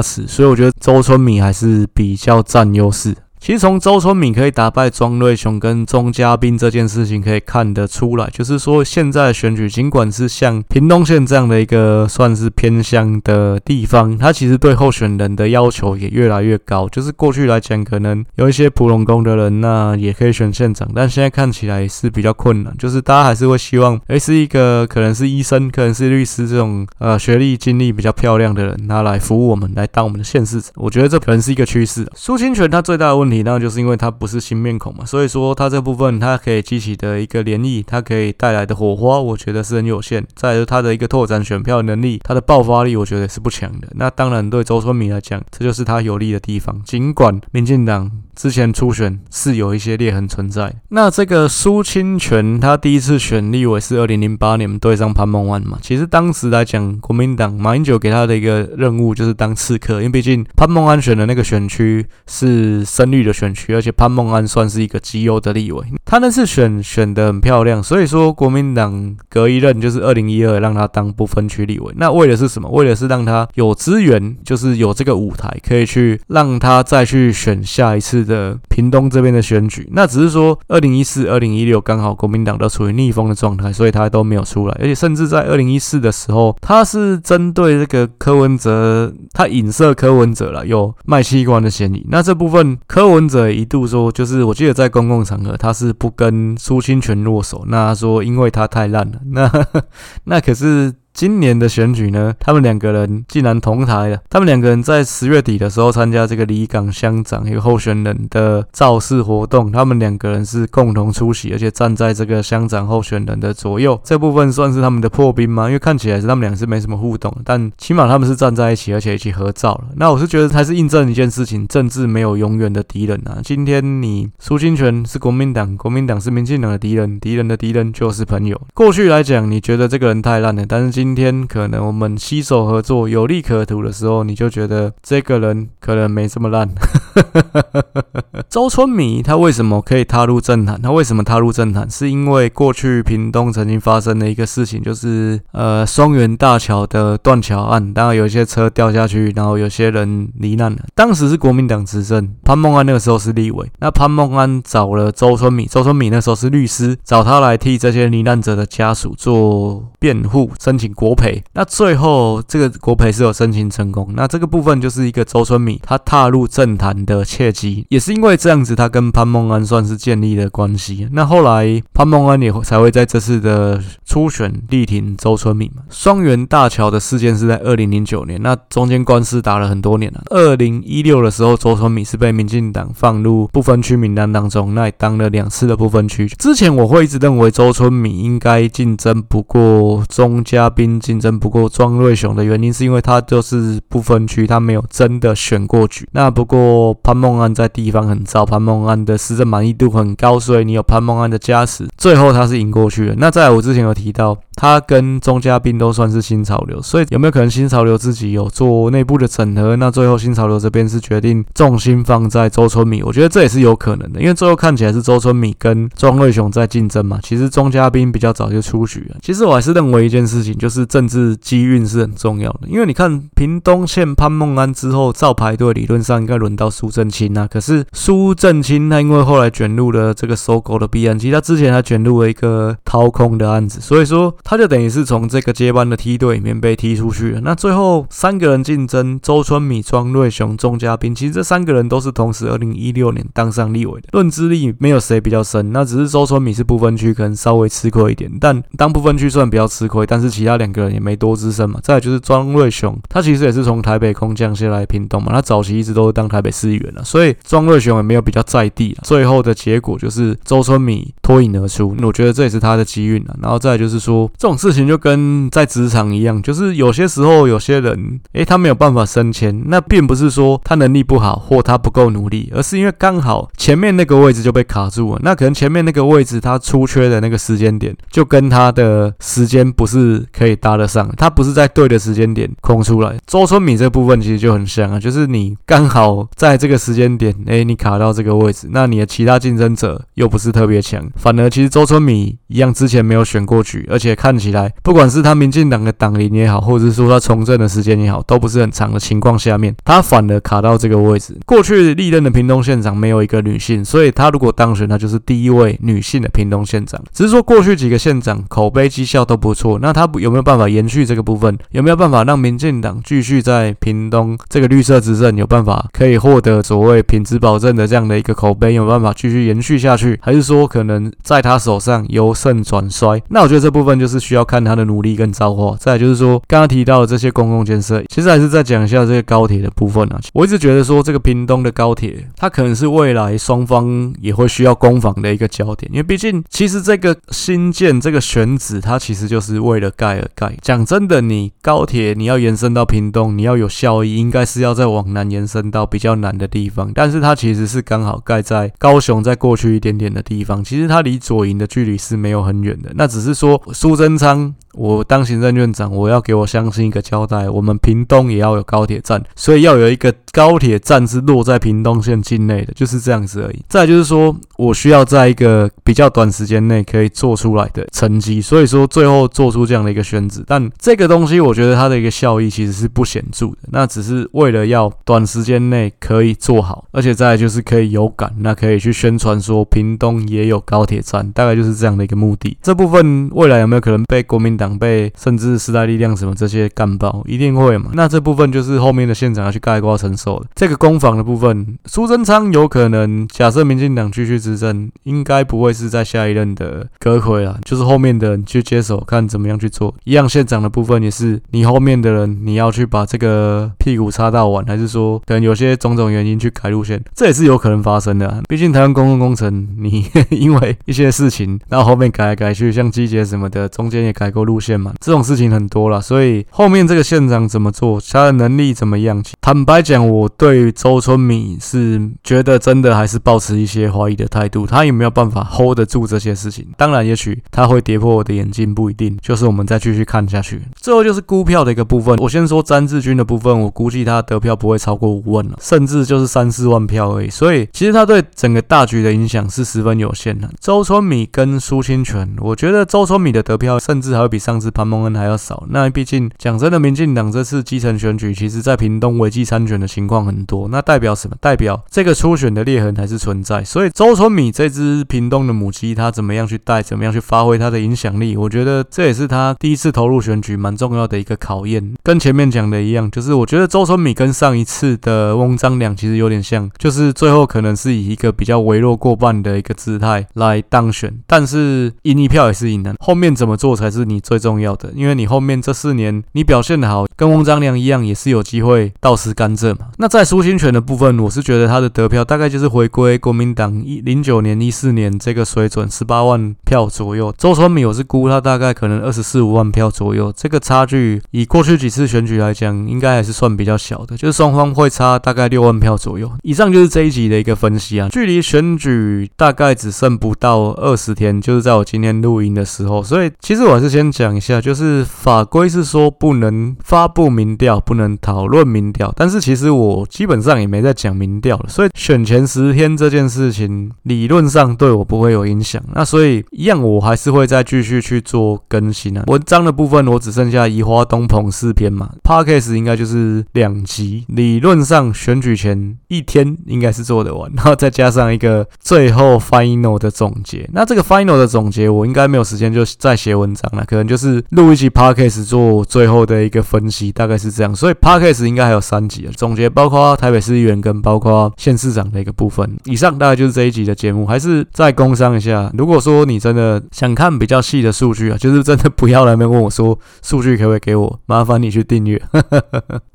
持，所以我觉得周春米还是比较占优势。其实从周春敏可以打败庄瑞雄跟钟嘉宾这件事情可以看得出来，就是说现在的选举尽管是像屏东县这样的一个算是偏乡的地方，它其实对候选人的要求也越来越高。就是过去来讲，可能有一些普龙宫的人那也可以选县长，但现在看起来是比较困难。就是大家还是会希望，诶，是一个可能是医生，可能是律师这种呃学历经历比较漂亮的人，他来服务我们，来当我们的县市长。我觉得这可能是一个趋势。苏清泉他最大的问题。那就是因为它不是新面孔嘛，所以说它这部分它可以激起的一个涟漪，它可以带来的火花，我觉得是很有限。再来就是他的一个拓展选票能力，它的爆发力，我觉得是不强的。那当然对周春明来讲，这就是他有利的地方。尽管民进党之前初选是有一些裂痕存在。那这个苏清泉他第一次选立委是二零零八年对上潘孟安嘛，其实当时来讲，国民党马英九给他的一个任务就是当刺客，因为毕竟潘孟安选的那个选区是深绿的选区，而且潘孟安算是一个极优的立委，他那次选选的很漂亮，所以说国民党隔一任就是二零一二让他当不分区立委，那为的是什么？为的是让他有资源，就是有这个舞台可以去让他再去选下一次的屏东这边的选举。那只是说二零一四、二零一六刚好国民党都处于逆风的状态，所以他都没有出来，而且甚至在二零一四的时候，他是针对这个柯文哲，他影射柯文哲了，有卖器官的嫌疑。那这部分柯文哲一度说，就是我记得在公共场合，他是不跟苏清泉握手。那他说，因为他太烂了。那 <laughs> 那可是。今年的选举呢，他们两个人竟然同台了。他们两个人在十月底的时候参加这个里港乡长一个候选人的造势活动，他们两个人是共同出席，而且站在这个乡长候选人的左右。这部分算是他们的破冰吗？因为看起来是他们俩是没什么互动，但起码他们是站在一起，而且一起合照了。那我是觉得还是印证一件事情：政治没有永远的敌人啊。今天你苏清泉是国民党，国民党是民进党的敌人，敌人的敌人就是朋友。过去来讲，你觉得这个人太烂了，但是今今天可能我们携手合作有利可图的时候，你就觉得这个人可能没这么烂。<laughs> 周春米他为什么可以踏入政坛？他为什么踏入政坛？是因为过去屏东曾经发生的一个事情，就是呃双园大桥的断桥案，当然有一些车掉下去，然后有些人罹难了。当时是国民党执政，潘孟安那个时候是立委，那潘孟安找了周春米，周春米那时候是律师，找他来替这些罹难者的家属做辩护，申请。国赔，那最后这个国赔是有申请成功，那这个部分就是一个周春米他踏入政坛的契机，也是因为这样子，他跟潘孟安算是建立了关系。那后来潘孟安也才会在这次的初选力挺周春敏嘛。双园大桥的事件是在二零零九年，那中间官司打了很多年了。二零一六的时候，周春敏是被民进党放入不分区名单当中，那也当了两次的不分区。之前我会一直认为周春敏应该竞争不过钟嘉宾。竞争不过庄瑞雄的原因，是因为他就是不分区，他没有真的选过局。那不过潘孟安在地方很糟，潘孟安的施政满意度很高，所以你有潘孟安的加持，最后他是赢过去了。那在我之前有提到，他跟钟佳宾都算是新潮流，所以有没有可能新潮流自己有做内部的整合？那最后新潮流这边是决定重心放在周春米，我觉得这也是有可能的，因为最后看起来是周春米跟庄瑞雄在竞争嘛。其实钟佳宾比较早就出局了。其实我还是认为一件事情，就是政治机运是很重要的。因为你看屏东县潘孟安之后，照排队理论上应该轮到苏苏正清啊。可是苏正清他因为后来卷入了这个收购的弊案，其实他之前他卷入了一个掏空的案子，所以说他就等于是从这个接班的梯队里面被踢出去了。那最后三个人竞争，周春米、庄瑞雄、钟佳滨，其实这三个人都是同时二零一六年当上立委的，论资历没有谁比较深，那只是周春米是不分区可能稍微吃亏一点，但当不分区算比较吃亏，但是其他两个人也没多资深嘛。再来就是庄瑞雄，他其实也是从台北空降下来屏东嘛，他早期一直都是当台北市议员了，所以庄瑞雄也没有比较在地。最后的结果就是周春米脱颖而出，我觉得这也是他的机运了。然后再就是说，这种事情就跟在职场一样，就是有些时候有些人，诶，他没有办法升迁，那并不是说他能力不好或他不够努力，而是因为刚好前面那个位置就被卡住了。那可能前面那个位置他出缺的那个时间点，就跟他的时间不是可以搭得上，他不是在对的时间点空出来。周春米这部分其实就很像啊，就是你刚好在这个时间点，诶，你卡到这个位置，那你的其他竞争者又不是特别强，反而其实周春米一样之前没有选过去，而且看起来不管是他民进党的党龄也好，或者是说他从政的时间也好，都不是很长的情况下面，他反而卡到这个位置。过去历任的屏东县长没有一个女性，所以他如果当选，他就是第一位女性的屏东县长。只是说过去几个县长口碑绩效都不错，那他有没有办法延续这个部分？有没有办法让民进党继续在屏东这个绿色执政有办法可以获得所谓品质保证的这样的一个口碑？有办法继续延续下去，还是说可能在他手上由盛转衰？那我觉得这部分就是需要看他的努力跟造化。再就是说，刚刚提到的这些公共建设，其实还是再讲一下这个高铁的部分啊。我一直觉得说，这个屏东的高铁，它可能是未来双方也会需要攻防的一个焦点，因为毕竟其实这个新建这个选址，它其实就是为了盖而盖。讲真的，你高铁你要延伸到屏东，你要有效益，应该是要再往南延伸到比较南的地方，但是它其实是刚好盖在高雄再过去一点点的地方，其实它离左营的距离是没有很远的，那只是说苏贞昌。我当行政院长，我要给我乡亲一个交代。我们屏东也要有高铁站，所以要有一个高铁站是落在屏东县境内的，就是这样子而已。再就是说，我需要在一个比较短时间内可以做出来的成绩，所以说最后做出这样的一个选址。但这个东西，我觉得它的一个效益其实是不显著的，那只是为了要短时间内可以做好，而且再就是可以有感，那可以去宣传说屏东也有高铁站，大概就是这样的一个目的。这部分未来有没有可能被国民党？长辈甚至时代力量什么这些干爆一定会嘛？那这部分就是后面的县长要去概括承受的。这个攻防的部分，苏贞昌有可能假设民进党继续执政，应该不会是在下一任的阁揆啦，就是后面的人去接手，看怎么样去做。一样县长的部分也是，你后面的人你要去把这个屁股擦到完，还是说可能有些种种原因去改路线，这也是有可能发生的。毕竟台湾公共工程，你 <laughs> 因为一些事情，然后后面改来改去，像机捷什么的，中间也改过路。路线嘛，这种事情很多了，所以后面这个县长怎么做，他的能力怎么样？坦白讲，我对周春米是觉得真的还是抱持一些怀疑的态度。他有没有办法 hold 得住这些事情？当然，也许他会跌破我的眼镜，不一定。就是我们再继续看下去。最后就是估票的一个部分，我先说詹志军的部分，我估计他得票不会超过五万了，甚至就是三四万票而已。所以其实他对整个大局的影响是十分有限的。周春米跟苏清泉，我觉得周春米的得票甚至还会比。上次潘孟恩还要少，那毕竟讲真的，民进党这次基层选举，其实在屏东违纪参选的情况很多，那代表什么？代表这个初选的裂痕还是存在。所以周春米这只屏东的母鸡，他怎么样去带，怎么样去发挥他的影响力？我觉得这也是他第一次投入选举蛮重要的一个考验。跟前面讲的一样，就是我觉得周春米跟上一次的翁章梁其实有点像，就是最后可能是以一个比较微弱过半的一个姿态来当选，但是赢一票也是赢的。后面怎么做才是你最。最重要的，因为你后面这四年你表现得好，跟翁章梁一样，也是有机会倒吃甘蔗嘛。那在苏清泉的部分，我是觉得他的得票大概就是回归国民党一零九年、一四年这个水准，十八万票左右。周春米我是估他大概可能二十四五万票左右，这个差距以过去几次选举来讲，应该还是算比较小的，就是双方会差大概六万票左右。以上就是这一集的一个分析啊，距离选举大概只剩不到二十天，就是在我今天录音的时候，所以其实我还是先。讲一下，就是法规是说不能发布民调，不能讨论民调，但是其实我基本上也没在讲民调了，所以选前十天这件事情理论上对我不会有影响。那所以一样，我还是会再继续去做更新啊。文章的部分我只剩下移花东澎四篇嘛，Podcast 应该就是两集，理论上选举前一天应该是做得完，然后再加上一个最后 final 的总结。那这个 final 的总结我应该没有时间就再写文章了，可就是录一集 Podcast 做最后的一个分析，大概是这样。所以 Podcast 应该还有三集啊，总结包括台北市议员跟包括县市长的一个部分。以上大概就是这一集的节目，还是再工商一下。如果说你真的想看比较细的数据啊，就是真的不要来那边问我说数据可不可以给我，麻烦你去订阅。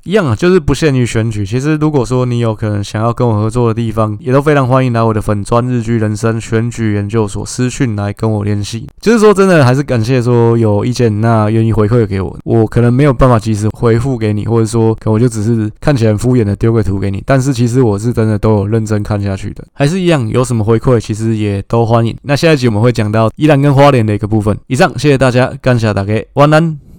一样啊，就是不限于选举。其实如果说你有可能想要跟我合作的地方，也都非常欢迎来我的粉专日剧人生选举研究所私讯来跟我联系。就是说真的，还是感谢说有意见那愿意回馈给我。我可能没有办法及时回复给你，或者说可我就只是看起来敷衍的丢个图给你，但是其实我是真的都有认真看下去的。还是一样，有什么回馈其实也都欢迎。那下一集我们会讲到依兰跟花莲的一个部分。以上，谢谢大家，感谢大家，晚安。